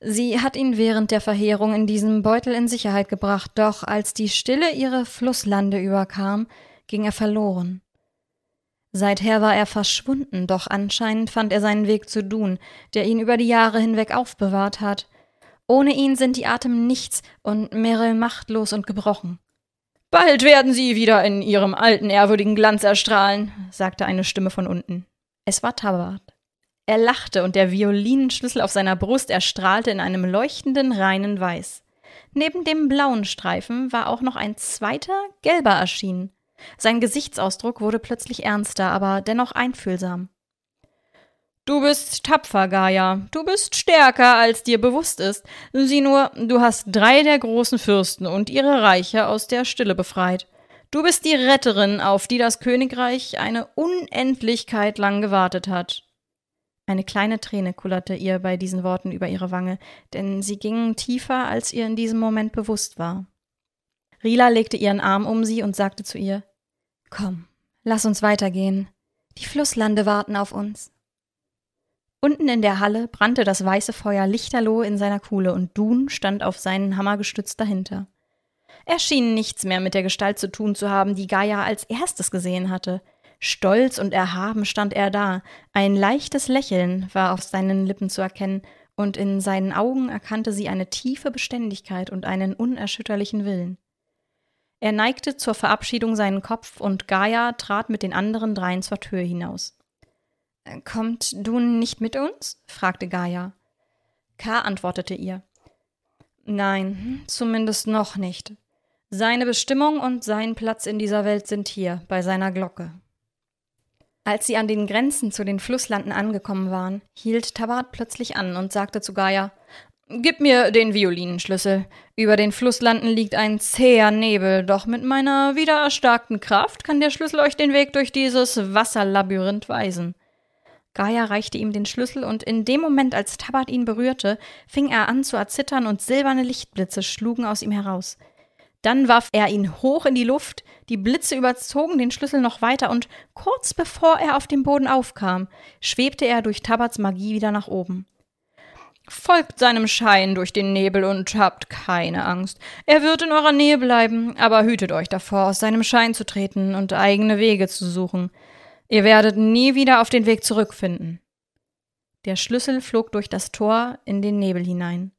A: Sie hat ihn während der Verheerung in diesem Beutel in Sicherheit gebracht, doch als die Stille ihre Flusslande überkam, ging er verloren. Seither war er verschwunden, doch anscheinend fand er seinen Weg zu Dun, der ihn über die Jahre hinweg aufbewahrt hat. Ohne ihn sind die Atem nichts und Meryl machtlos und gebrochen. Bald werden sie wieder in ihrem alten, ehrwürdigen Glanz erstrahlen, sagte eine Stimme von unten. Es war Tabat. Er lachte und der Violinenschlüssel auf seiner Brust erstrahlte in einem leuchtenden, reinen Weiß. Neben dem blauen Streifen war auch noch ein zweiter, gelber erschienen. Sein Gesichtsausdruck wurde plötzlich ernster, aber dennoch einfühlsam. Du bist tapfer, Gaia. Du bist stärker, als dir bewusst ist. Sieh nur, du hast drei der großen Fürsten und ihre Reiche aus der Stille befreit. Du bist die Retterin, auf die das Königreich eine Unendlichkeit lang gewartet hat. Eine kleine Träne kullerte ihr bei diesen Worten über ihre Wange, denn sie gingen tiefer, als ihr in diesem Moment bewusst war. Rila legte ihren Arm um sie und sagte zu ihr Komm, lass uns weitergehen. Die Flusslande warten auf uns. Unten in der Halle brannte das weiße Feuer lichterloh in seiner Kuhle und Dun stand auf seinen Hammer gestützt dahinter. Er schien nichts mehr mit der Gestalt zu tun zu haben, die Gaia als erstes gesehen hatte. Stolz und erhaben stand er da, ein leichtes Lächeln war auf seinen Lippen zu erkennen, und in seinen Augen erkannte sie eine tiefe Beständigkeit und einen unerschütterlichen Willen. Er neigte zur Verabschiedung seinen Kopf und Gaia trat mit den anderen dreien zur Tür hinaus. Kommt du nicht mit uns? fragte Gaia. K. antwortete ihr. Nein, zumindest noch nicht. Seine Bestimmung und sein Platz in dieser Welt sind hier, bei seiner Glocke. Als sie an den Grenzen zu den Flusslanden angekommen waren, hielt Tabat plötzlich an und sagte zu Gaia Gib mir den Violinenschlüssel. Über den Flusslanden liegt ein zäher Nebel, doch mit meiner wieder erstarkten Kraft kann der Schlüssel euch den Weg durch dieses Wasserlabyrinth weisen. Gaia reichte ihm den Schlüssel und in dem Moment, als Tabat ihn berührte, fing er an zu erzittern und silberne Lichtblitze schlugen aus ihm heraus. Dann warf er ihn hoch in die Luft, die Blitze überzogen den Schlüssel noch weiter und kurz bevor er auf dem Boden aufkam, schwebte er durch Tabats Magie wieder nach oben. Folgt seinem Schein durch den Nebel und habt keine Angst. Er wird in eurer Nähe bleiben, aber hütet euch davor, aus seinem Schein zu treten und eigene Wege zu suchen. Ihr werdet nie wieder auf den Weg zurückfinden. Der Schlüssel flog durch das Tor in den Nebel hinein.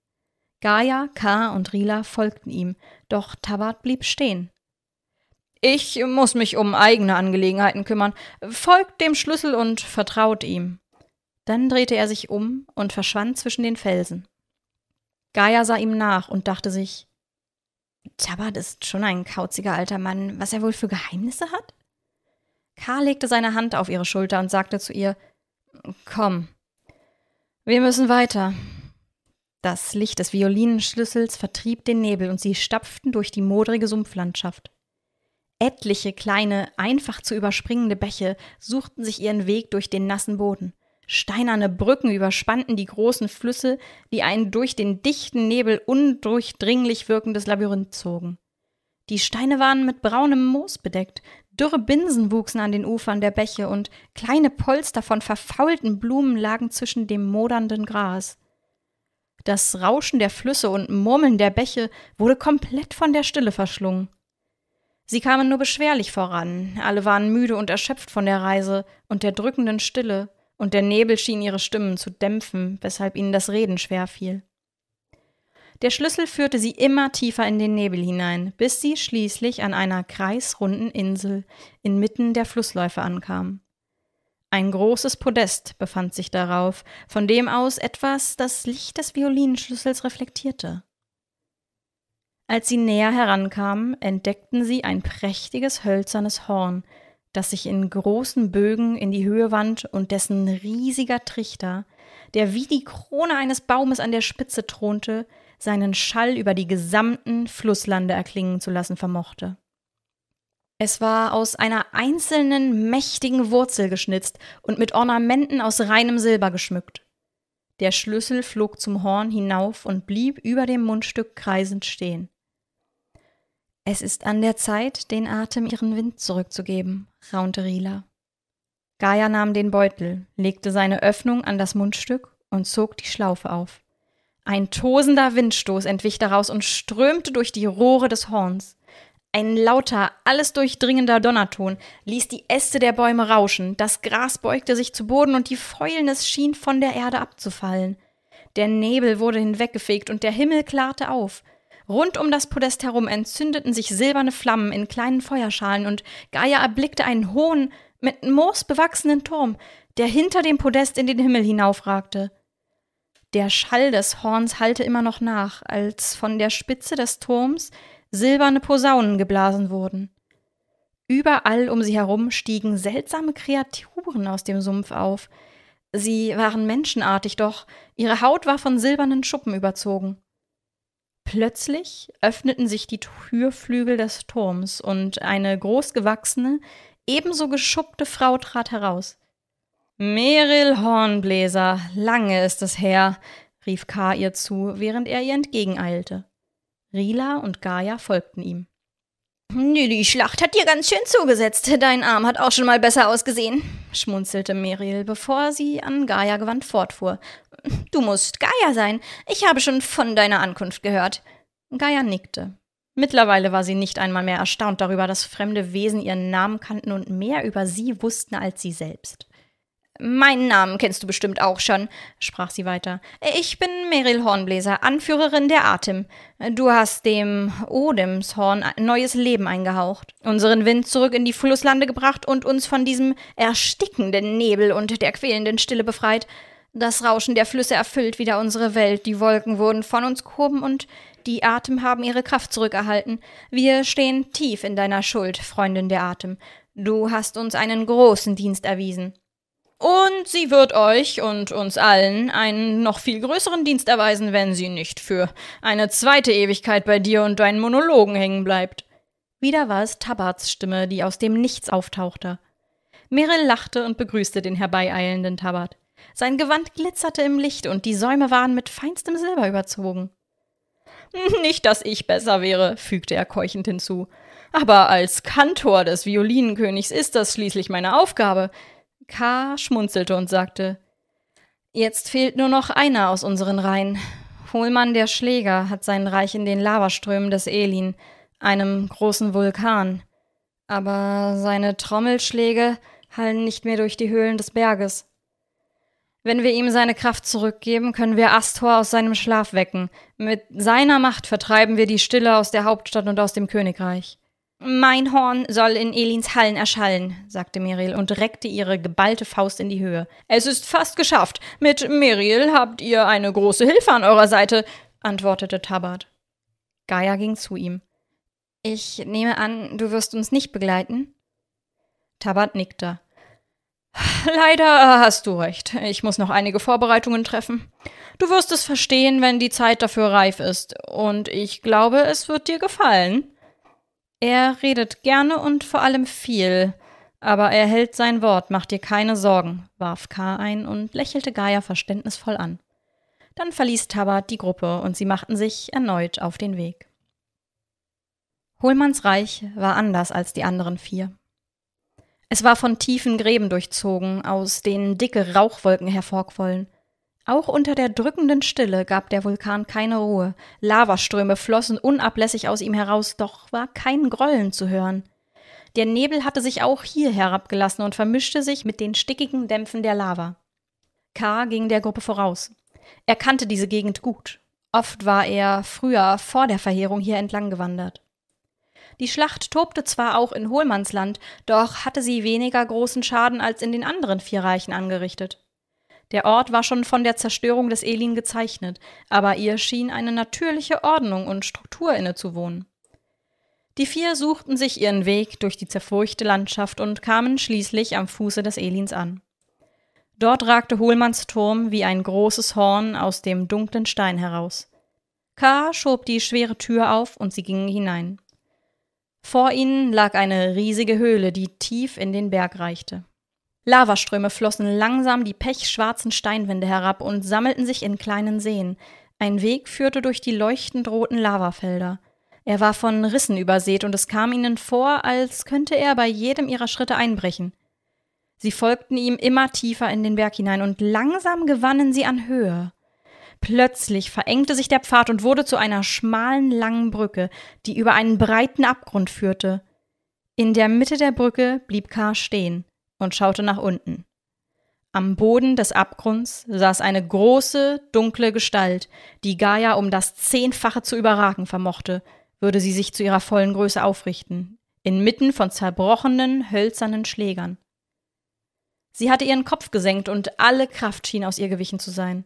A: Gaia, K. und Rila folgten ihm, doch Tabat blieb stehen. Ich muss mich um eigene Angelegenheiten kümmern. Folgt dem Schlüssel und vertraut ihm. Dann drehte er sich um und verschwand zwischen den Felsen. Gaia sah ihm nach und dachte sich, Tabat ist schon ein kauziger alter Mann, was er wohl für Geheimnisse hat? Karl legte seine Hand auf ihre Schulter und sagte zu ihr, Komm, wir müssen weiter. Das Licht des Violinenschlüssels vertrieb den Nebel und sie stapften durch die modrige Sumpflandschaft. Etliche kleine, einfach zu überspringende Bäche suchten sich ihren Weg durch den nassen Boden. Steinerne Brücken überspannten die großen Flüsse, die ein durch den dichten Nebel undurchdringlich wirkendes Labyrinth zogen. Die Steine waren mit braunem Moos bedeckt, dürre Binsen wuchsen an den Ufern der Bäche und kleine Polster von verfaulten Blumen lagen zwischen dem modernden Gras. Das Rauschen der Flüsse und Murmeln der Bäche wurde komplett von der Stille verschlungen. Sie kamen nur beschwerlich voran, alle waren müde und erschöpft von der Reise und der drückenden Stille, und der Nebel schien ihre Stimmen zu dämpfen, weshalb ihnen das Reden schwer fiel. Der Schlüssel führte sie immer tiefer in den Nebel hinein, bis sie schließlich an einer kreisrunden Insel inmitten der Flussläufe ankamen. Ein großes Podest befand sich darauf, von dem aus etwas das Licht des Violinschlüssels reflektierte. Als sie näher herankamen, entdeckten sie ein prächtiges hölzernes Horn, das sich in großen Bögen in die Höhe wand und dessen riesiger Trichter, der wie die Krone eines Baumes an der Spitze thronte, seinen Schall über die gesamten Flusslande erklingen zu lassen vermochte. Es war aus einer einzelnen mächtigen Wurzel geschnitzt und mit Ornamenten aus reinem Silber geschmückt. Der Schlüssel flog zum Horn hinauf und blieb über dem Mundstück kreisend stehen. Es ist an der Zeit, den Atem ihren Wind zurückzugeben, raunte Rila. Gaia nahm den Beutel, legte seine Öffnung an das Mundstück und zog die Schlaufe auf. Ein tosender Windstoß entwich daraus und strömte durch die Rohre des Horns. Ein lauter, alles durchdringender Donnerton ließ die Äste der Bäume rauschen, das Gras beugte sich zu Boden und die Fäulnis schien von der Erde abzufallen. Der Nebel wurde hinweggefegt und der Himmel klarte auf. Rund um das Podest herum entzündeten sich silberne Flammen in kleinen Feuerschalen und Gaia erblickte einen hohen, mit Moos bewachsenen Turm, der hinter dem Podest in den Himmel hinaufragte. Der Schall des Horns hallte immer noch nach, als von der Spitze des Turms silberne Posaunen geblasen wurden. Überall um sie herum stiegen seltsame Kreaturen aus dem Sumpf auf. Sie waren menschenartig, doch ihre Haut war von silbernen Schuppen überzogen. Plötzlich öffneten sich die Türflügel des Turms und eine großgewachsene, ebenso geschuppte Frau trat heraus. Meril Hornbläser, lange ist es her, rief K. ihr zu, während er ihr entgegeneilte. Rila und Gaia folgten ihm. Die Schlacht hat dir ganz schön zugesetzt. Dein Arm hat auch schon mal besser ausgesehen, schmunzelte Meril, bevor sie an Gaia gewandt fortfuhr. Du musst Gaia sein. Ich habe schon von deiner Ankunft gehört. Gaia nickte. Mittlerweile war sie nicht einmal mehr erstaunt darüber, dass fremde Wesen ihren Namen kannten und mehr über sie wussten als sie selbst. Meinen Namen kennst du bestimmt auch schon, sprach sie weiter. Ich bin Meril Hornbläser, Anführerin der Atem. Du hast dem Odemshorn neues Leben eingehaucht, unseren Wind zurück in die Flusslande gebracht und uns von diesem erstickenden Nebel und der quälenden Stille befreit. Das Rauschen der Flüsse erfüllt wieder unsere Welt, die Wolken wurden von uns gehoben und die Atem haben ihre Kraft zurückerhalten. Wir stehen tief in deiner Schuld, Freundin der Atem. Du hast uns einen großen Dienst erwiesen. Und sie wird euch und uns allen einen noch viel größeren Dienst erweisen, wenn sie nicht für eine zweite Ewigkeit bei dir und deinen Monologen hängen bleibt. Wieder war es Tabats Stimme, die aus dem Nichts auftauchte. Meryl lachte und begrüßte den herbeieilenden Tabat. Sein Gewand glitzerte im Licht und die Säume waren mit feinstem Silber überzogen. Nicht, dass ich besser wäre, fügte er keuchend hinzu. Aber als Kantor des Violinenkönigs ist das schließlich meine Aufgabe. K. schmunzelte und sagte: Jetzt fehlt nur noch einer aus unseren Reihen. Hohlmann der Schläger hat sein Reich in den Lavaströmen des Elin, einem großen Vulkan. Aber seine Trommelschläge hallen nicht mehr durch die Höhlen des Berges. Wenn wir ihm seine Kraft zurückgeben, können wir Astor aus seinem Schlaf wecken. Mit seiner Macht vertreiben wir die Stille aus der Hauptstadt und aus dem Königreich. Mein Horn soll in Elins Hallen erschallen, sagte Meriel und reckte ihre geballte Faust in die Höhe. Es ist fast geschafft. Mit Meriel habt ihr eine große Hilfe an eurer Seite, antwortete Tabard. Gaia ging zu ihm. Ich nehme an, du wirst uns nicht begleiten? Tabard nickte. Leider hast du recht. Ich muss noch einige Vorbereitungen treffen. Du wirst es verstehen, wenn die Zeit dafür reif ist. Und ich glaube, es wird dir gefallen. Er redet gerne und vor allem viel. Aber er hält sein Wort, mach dir keine Sorgen, warf K. ein und lächelte Gaia verständnisvoll an. Dann verließ Tabat die Gruppe und sie machten sich erneut auf den Weg. Hohlmanns Reich war anders als die anderen vier. Es war von tiefen Gräben durchzogen, aus denen dicke Rauchwolken hervorquollen. Auch unter der drückenden Stille gab der Vulkan keine Ruhe. Lavaströme flossen unablässig aus ihm heraus, doch war kein Grollen zu hören. Der Nebel hatte sich auch hier herabgelassen und vermischte sich mit den stickigen Dämpfen der Lava. K. ging der Gruppe voraus. Er kannte diese Gegend gut. Oft war er früher vor der Verheerung hier entlang gewandert. Die Schlacht tobte zwar auch in Hohlmannsland, doch hatte sie weniger großen Schaden als in den anderen vier Reichen angerichtet. Der Ort war schon von der Zerstörung des Elin gezeichnet, aber ihr schien eine natürliche Ordnung und Struktur innezuwohnen. Die vier suchten sich ihren Weg durch die zerfurchte Landschaft und kamen schließlich am Fuße des Elins an. Dort ragte Hohlmanns Turm wie ein großes Horn aus dem dunklen Stein heraus. K. schob die schwere Tür auf und sie gingen hinein. Vor ihnen lag eine riesige Höhle, die tief in den Berg reichte. Lavaströme flossen langsam die pechschwarzen Steinwände herab und sammelten sich in kleinen Seen. Ein Weg führte durch die leuchtend roten Lavafelder. Er war von Rissen übersät und es kam ihnen vor, als könnte er bei jedem ihrer Schritte einbrechen. Sie folgten ihm immer tiefer in den Berg hinein und langsam gewannen sie an Höhe. Plötzlich verengte sich der Pfad und wurde zu einer schmalen, langen Brücke, die über einen breiten Abgrund führte. In der Mitte der Brücke blieb K. stehen und schaute nach unten. Am Boden des Abgrunds saß eine große, dunkle Gestalt, die Gaia um das Zehnfache zu überragen vermochte, würde sie sich zu ihrer vollen Größe aufrichten, inmitten von zerbrochenen, hölzernen Schlägern. Sie hatte ihren Kopf gesenkt und alle Kraft schien aus ihr gewichen zu sein.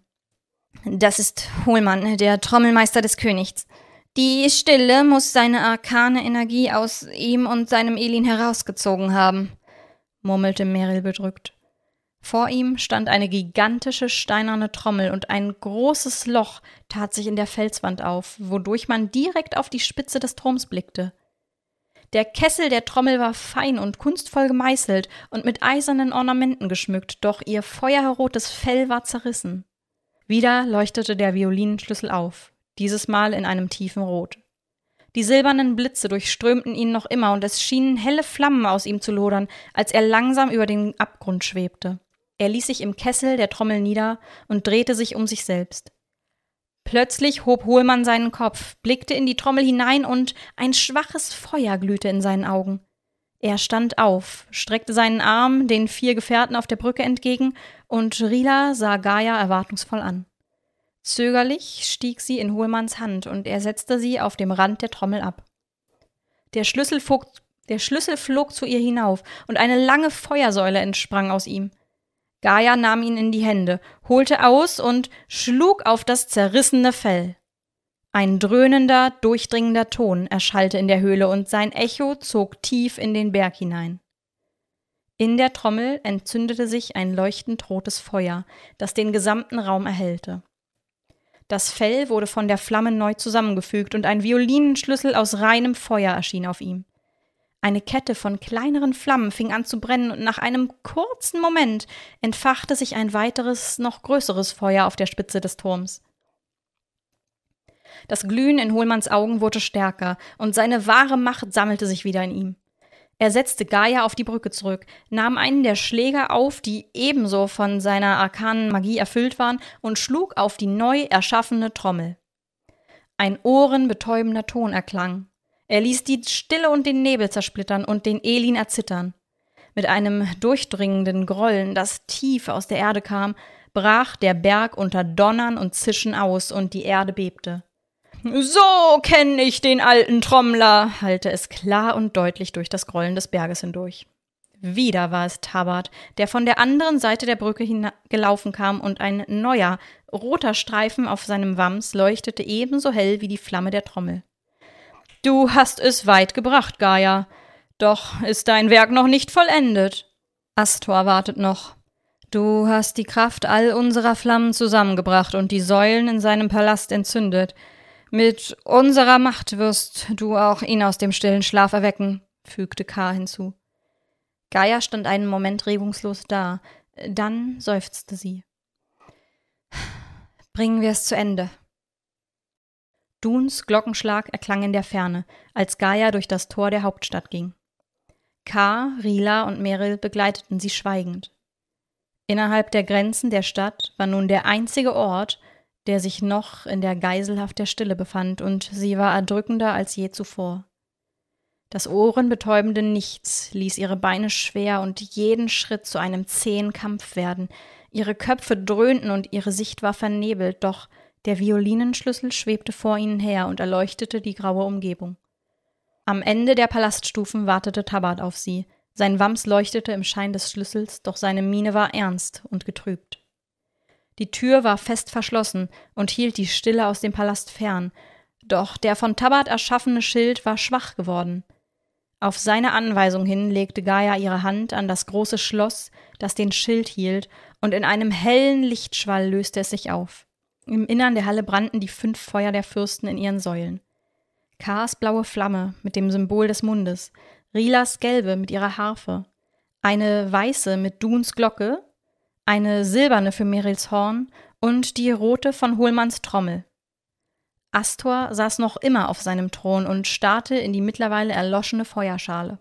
A: Das ist Hohlmann, der Trommelmeister des Königs. Die Stille muss seine arkane Energie aus ihm und seinem Elin herausgezogen haben, murmelte Meryl bedrückt. Vor ihm stand eine gigantische steinerne Trommel und ein großes Loch tat sich in der Felswand auf, wodurch man direkt auf die Spitze des Turms blickte. Der Kessel der Trommel war fein und kunstvoll gemeißelt und mit eisernen Ornamenten geschmückt, doch ihr feuerrotes Fell war zerrissen. Wieder leuchtete der Violinenschlüssel auf, dieses Mal in einem tiefen Rot. Die silbernen Blitze durchströmten ihn noch immer, und es schienen helle Flammen aus ihm zu lodern, als er langsam über den Abgrund schwebte. Er ließ sich im Kessel der Trommel nieder und drehte sich um sich selbst. Plötzlich hob Hohlmann seinen Kopf, blickte in die Trommel hinein und ein schwaches Feuer glühte in seinen Augen. Er stand auf, streckte seinen Arm den vier Gefährten auf der Brücke entgegen, und Rila sah Gaia erwartungsvoll an. Zögerlich stieg sie in Hohlmanns Hand, und er setzte sie auf dem Rand der Trommel ab. Der Schlüssel, flog, der Schlüssel flog zu ihr hinauf, und eine lange Feuersäule entsprang aus ihm. Gaia nahm ihn in die Hände, holte aus und schlug auf das zerrissene Fell. Ein dröhnender, durchdringender Ton erschallte in der Höhle und sein Echo zog tief in den Berg hinein. In der Trommel entzündete sich ein leuchtend rotes Feuer, das den gesamten Raum erhellte. Das Fell wurde von der Flamme neu zusammengefügt und ein Violinenschlüssel aus reinem Feuer erschien auf ihm. Eine Kette von kleineren Flammen fing an zu brennen und nach einem kurzen Moment entfachte sich ein weiteres, noch größeres Feuer auf der Spitze des Turms. Das Glühen in Hohlmanns Augen wurde stärker, und seine wahre Macht sammelte sich wieder in ihm. Er setzte Gaia auf die Brücke zurück, nahm einen der Schläger auf, die ebenso von seiner arkanen Magie erfüllt waren, und schlug auf die neu erschaffene Trommel. Ein ohrenbetäubender Ton erklang. Er ließ die Stille und den Nebel zersplittern und den Elin erzittern. Mit einem durchdringenden Grollen, das tief aus der Erde kam, brach der Berg unter Donnern und Zischen aus und die Erde bebte. So kenne ich den alten Trommler, hallte es klar und deutlich durch das Grollen des Berges hindurch. Wieder war es Tabard, der von der anderen Seite der Brücke gelaufen kam, und ein neuer, roter Streifen auf seinem Wams leuchtete ebenso hell wie die Flamme der Trommel. Du hast es weit gebracht, Gaia, doch ist dein Werk noch nicht vollendet. Astor wartet noch. Du hast die Kraft all unserer Flammen zusammengebracht und die Säulen in seinem Palast entzündet. Mit unserer Macht wirst du auch ihn aus dem stillen Schlaf erwecken, fügte K. hinzu. Gaia stand einen Moment regungslos da, dann seufzte sie. Bringen wir es zu Ende. Duns Glockenschlag erklang in der Ferne, als Gaia durch das Tor der Hauptstadt ging. K., Rila und Meryl begleiteten sie schweigend. Innerhalb der Grenzen der Stadt war nun der einzige Ort, der sich noch in der Geiselhaft der Stille befand, und sie war erdrückender als je zuvor. Das ohrenbetäubende Nichts ließ ihre Beine schwer und jeden Schritt zu einem zähen Kampf werden. Ihre Köpfe dröhnten und ihre Sicht war vernebelt, doch der Violinenschlüssel schwebte vor ihnen her und erleuchtete die graue Umgebung. Am Ende der Palaststufen wartete Tabat auf sie. Sein Wams leuchtete im Schein des Schlüssels, doch seine Miene war ernst und getrübt. Die Tür war fest verschlossen und hielt die Stille aus dem Palast fern, doch der von Tabat erschaffene Schild war schwach geworden. Auf seine Anweisung hin legte Gaia ihre Hand an das große Schloss, das den Schild hielt, und in einem hellen Lichtschwall löste es sich auf. Im Innern der Halle brannten die fünf Feuer der Fürsten in ihren Säulen. Kars blaue Flamme mit dem Symbol des Mundes, Rilas gelbe mit ihrer Harfe, eine weiße mit Duns Glocke, eine silberne für Merils Horn und die rote von Hohlmanns Trommel. Astor saß noch immer auf seinem Thron und starrte in die mittlerweile erloschene Feuerschale.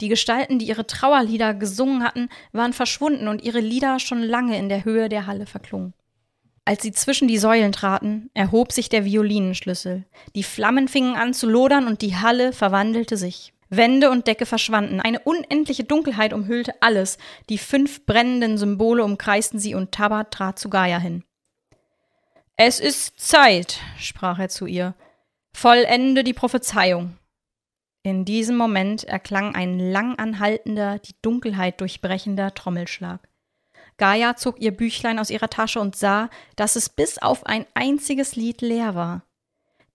A: Die Gestalten, die ihre Trauerlieder gesungen hatten, waren verschwunden und ihre Lieder schon lange in der Höhe der Halle verklungen. Als sie zwischen die Säulen traten, erhob sich der Violinenschlüssel. Die Flammen fingen an zu lodern und die Halle verwandelte sich. Wände und Decke verschwanden. Eine unendliche Dunkelheit umhüllte alles. Die fünf brennenden Symbole umkreisten sie und Tabat trat zu Gaia hin. Es ist Zeit, sprach er zu ihr. Vollende die Prophezeiung. In diesem Moment erklang ein lang anhaltender, die Dunkelheit durchbrechender Trommelschlag. Gaia zog ihr Büchlein aus ihrer Tasche und sah, dass es bis auf ein einziges Lied leer war.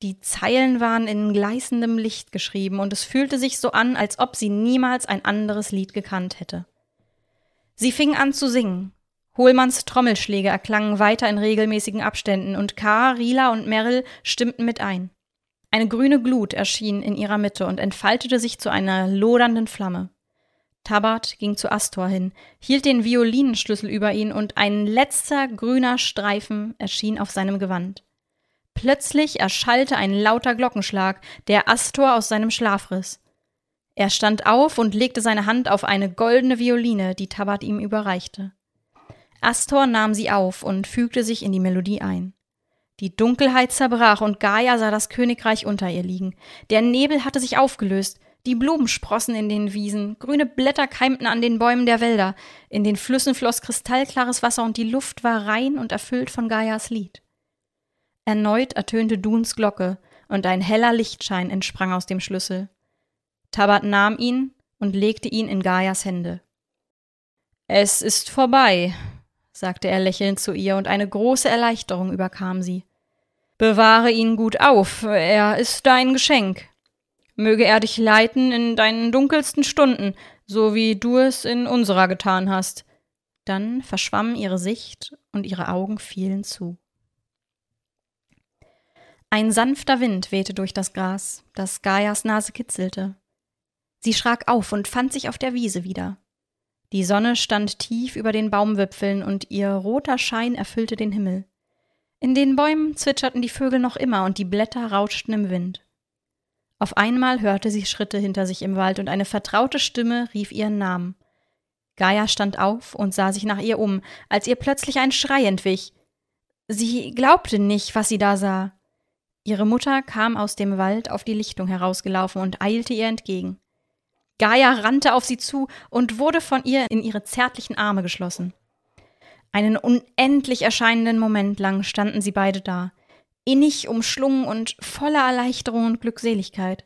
A: Die Zeilen waren in gleißendem Licht geschrieben, und es fühlte sich so an, als ob sie niemals ein anderes Lied gekannt hätte. Sie fing an zu singen, Hohlmanns Trommelschläge erklangen weiter in regelmäßigen Abständen und K., Rila und Merrill stimmten mit ein. Eine grüne Glut erschien in ihrer Mitte und entfaltete sich zu einer lodernden Flamme. Tabat ging zu Astor hin, hielt den Violinenschlüssel über ihn und ein letzter grüner Streifen erschien auf seinem Gewand. Plötzlich erschallte ein lauter Glockenschlag, der Astor aus seinem Schlaf riss. Er stand auf und legte seine Hand auf eine goldene Violine, die Tabat ihm überreichte. Astor nahm sie auf und fügte sich in die Melodie ein. Die Dunkelheit zerbrach und Gaia sah das Königreich unter ihr liegen. Der Nebel hatte sich aufgelöst, die Blumen sprossen in den Wiesen, grüne Blätter keimten an den Bäumen der Wälder, in den Flüssen floss kristallklares Wasser und die Luft war rein und erfüllt von Gaias Lied. Erneut ertönte Duns Glocke und ein heller Lichtschein entsprang aus dem Schlüssel. Tabat nahm ihn und legte ihn in Gaias Hände. Es ist vorbei, sagte er lächelnd zu ihr, und eine große Erleichterung überkam sie. Bewahre ihn gut auf, er ist dein Geschenk. Möge er dich leiten in deinen dunkelsten Stunden, so wie du es in unserer getan hast. Dann verschwamm ihre Sicht und ihre Augen fielen zu. Ein sanfter Wind wehte durch das Gras, das Gaias Nase kitzelte. Sie schrak auf und fand sich auf der Wiese wieder. Die Sonne stand tief über den Baumwipfeln und ihr roter Schein erfüllte den Himmel. In den Bäumen zwitscherten die Vögel noch immer und die Blätter rauschten im Wind. Auf einmal hörte sie Schritte hinter sich im Wald und eine vertraute Stimme rief ihren Namen. Gaia stand auf und sah sich nach ihr um, als ihr plötzlich ein Schrei entwich. Sie glaubte nicht, was sie da sah. Ihre Mutter kam aus dem Wald auf die Lichtung herausgelaufen und eilte ihr entgegen. Gaia rannte auf sie zu und wurde von ihr in ihre zärtlichen Arme geschlossen. Einen unendlich erscheinenden Moment lang standen sie beide da, innig umschlungen und voller Erleichterung und Glückseligkeit.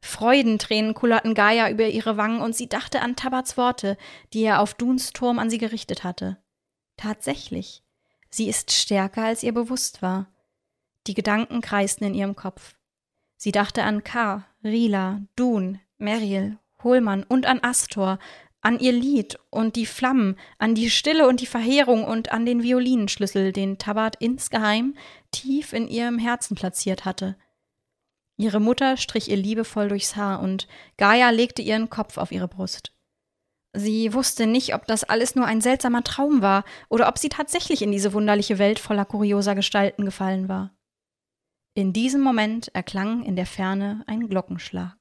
A: Freudentränen kullerten Gaia über ihre Wangen und sie dachte an Tabats Worte, die er auf Duns Turm an sie gerichtet hatte. Tatsächlich, sie ist stärker, als ihr bewusst war. Die Gedanken kreisten in ihrem Kopf. Sie dachte an K, Rila, Dun, Meriel, Hohlmann und an Astor, an ihr Lied und die Flammen, an die Stille und die Verheerung und an den Violinenschlüssel, den Tabat insgeheim tief in ihrem Herzen platziert hatte. Ihre Mutter strich ihr liebevoll durchs Haar und Gaia legte ihren Kopf auf ihre Brust. Sie wusste nicht, ob das alles nur ein seltsamer Traum war oder ob sie tatsächlich in diese wunderliche Welt voller kurioser Gestalten gefallen war. In diesem Moment erklang in der Ferne ein Glockenschlag.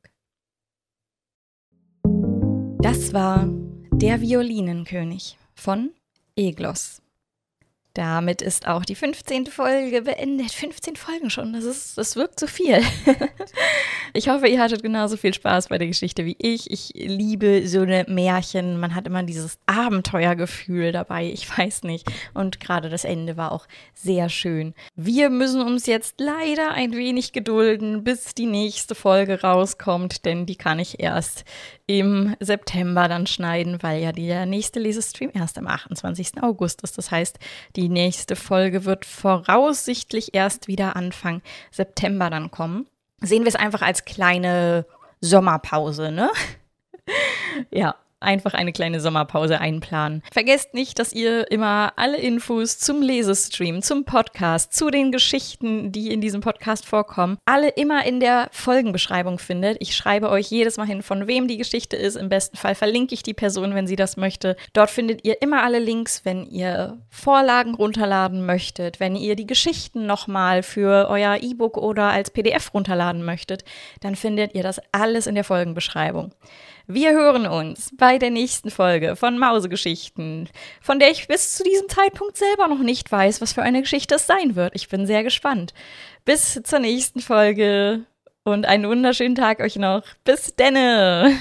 A: Das war Der Violinenkönig von Eglos. Damit ist auch die 15. Folge beendet. 15 Folgen schon, das, ist, das wirkt zu viel. ich hoffe, ihr hattet genauso viel Spaß bei der Geschichte wie ich. Ich liebe so eine Märchen. Man hat immer dieses Abenteuergefühl dabei. Ich weiß nicht. Und gerade das Ende war auch sehr schön. Wir müssen uns jetzt leider ein wenig gedulden, bis die nächste Folge rauskommt, denn die kann ich erst im September dann schneiden, weil ja der nächste Lesestream erst am 28. August ist. Das heißt, die nächste Folge wird voraussichtlich erst wieder Anfang September dann kommen. Sehen wir es einfach als kleine Sommerpause, ne? ja, einfach eine kleine Sommerpause einplanen. Vergesst nicht, dass ihr immer alle Infos zum Lesestream, zum Podcast, zu den Geschichten, die in diesem Podcast vorkommen, alle immer in der Folgenbeschreibung findet. Ich schreibe euch jedes Mal hin, von wem die Geschichte ist. Im besten Fall verlinke ich die Person, wenn sie das möchte. Dort findet ihr immer alle Links, wenn ihr Vorlagen runterladen möchtet, wenn ihr die Geschichten nochmal für euer E-Book oder als PDF runterladen möchtet, dann findet ihr das alles in der Folgenbeschreibung. Wir hören uns bei der nächsten Folge von Mausegeschichten, von der ich bis zu diesem Zeitpunkt selber noch nicht weiß, was für eine Geschichte es sein wird. Ich bin sehr gespannt. Bis zur nächsten Folge und einen wunderschönen Tag euch noch. Bis denne!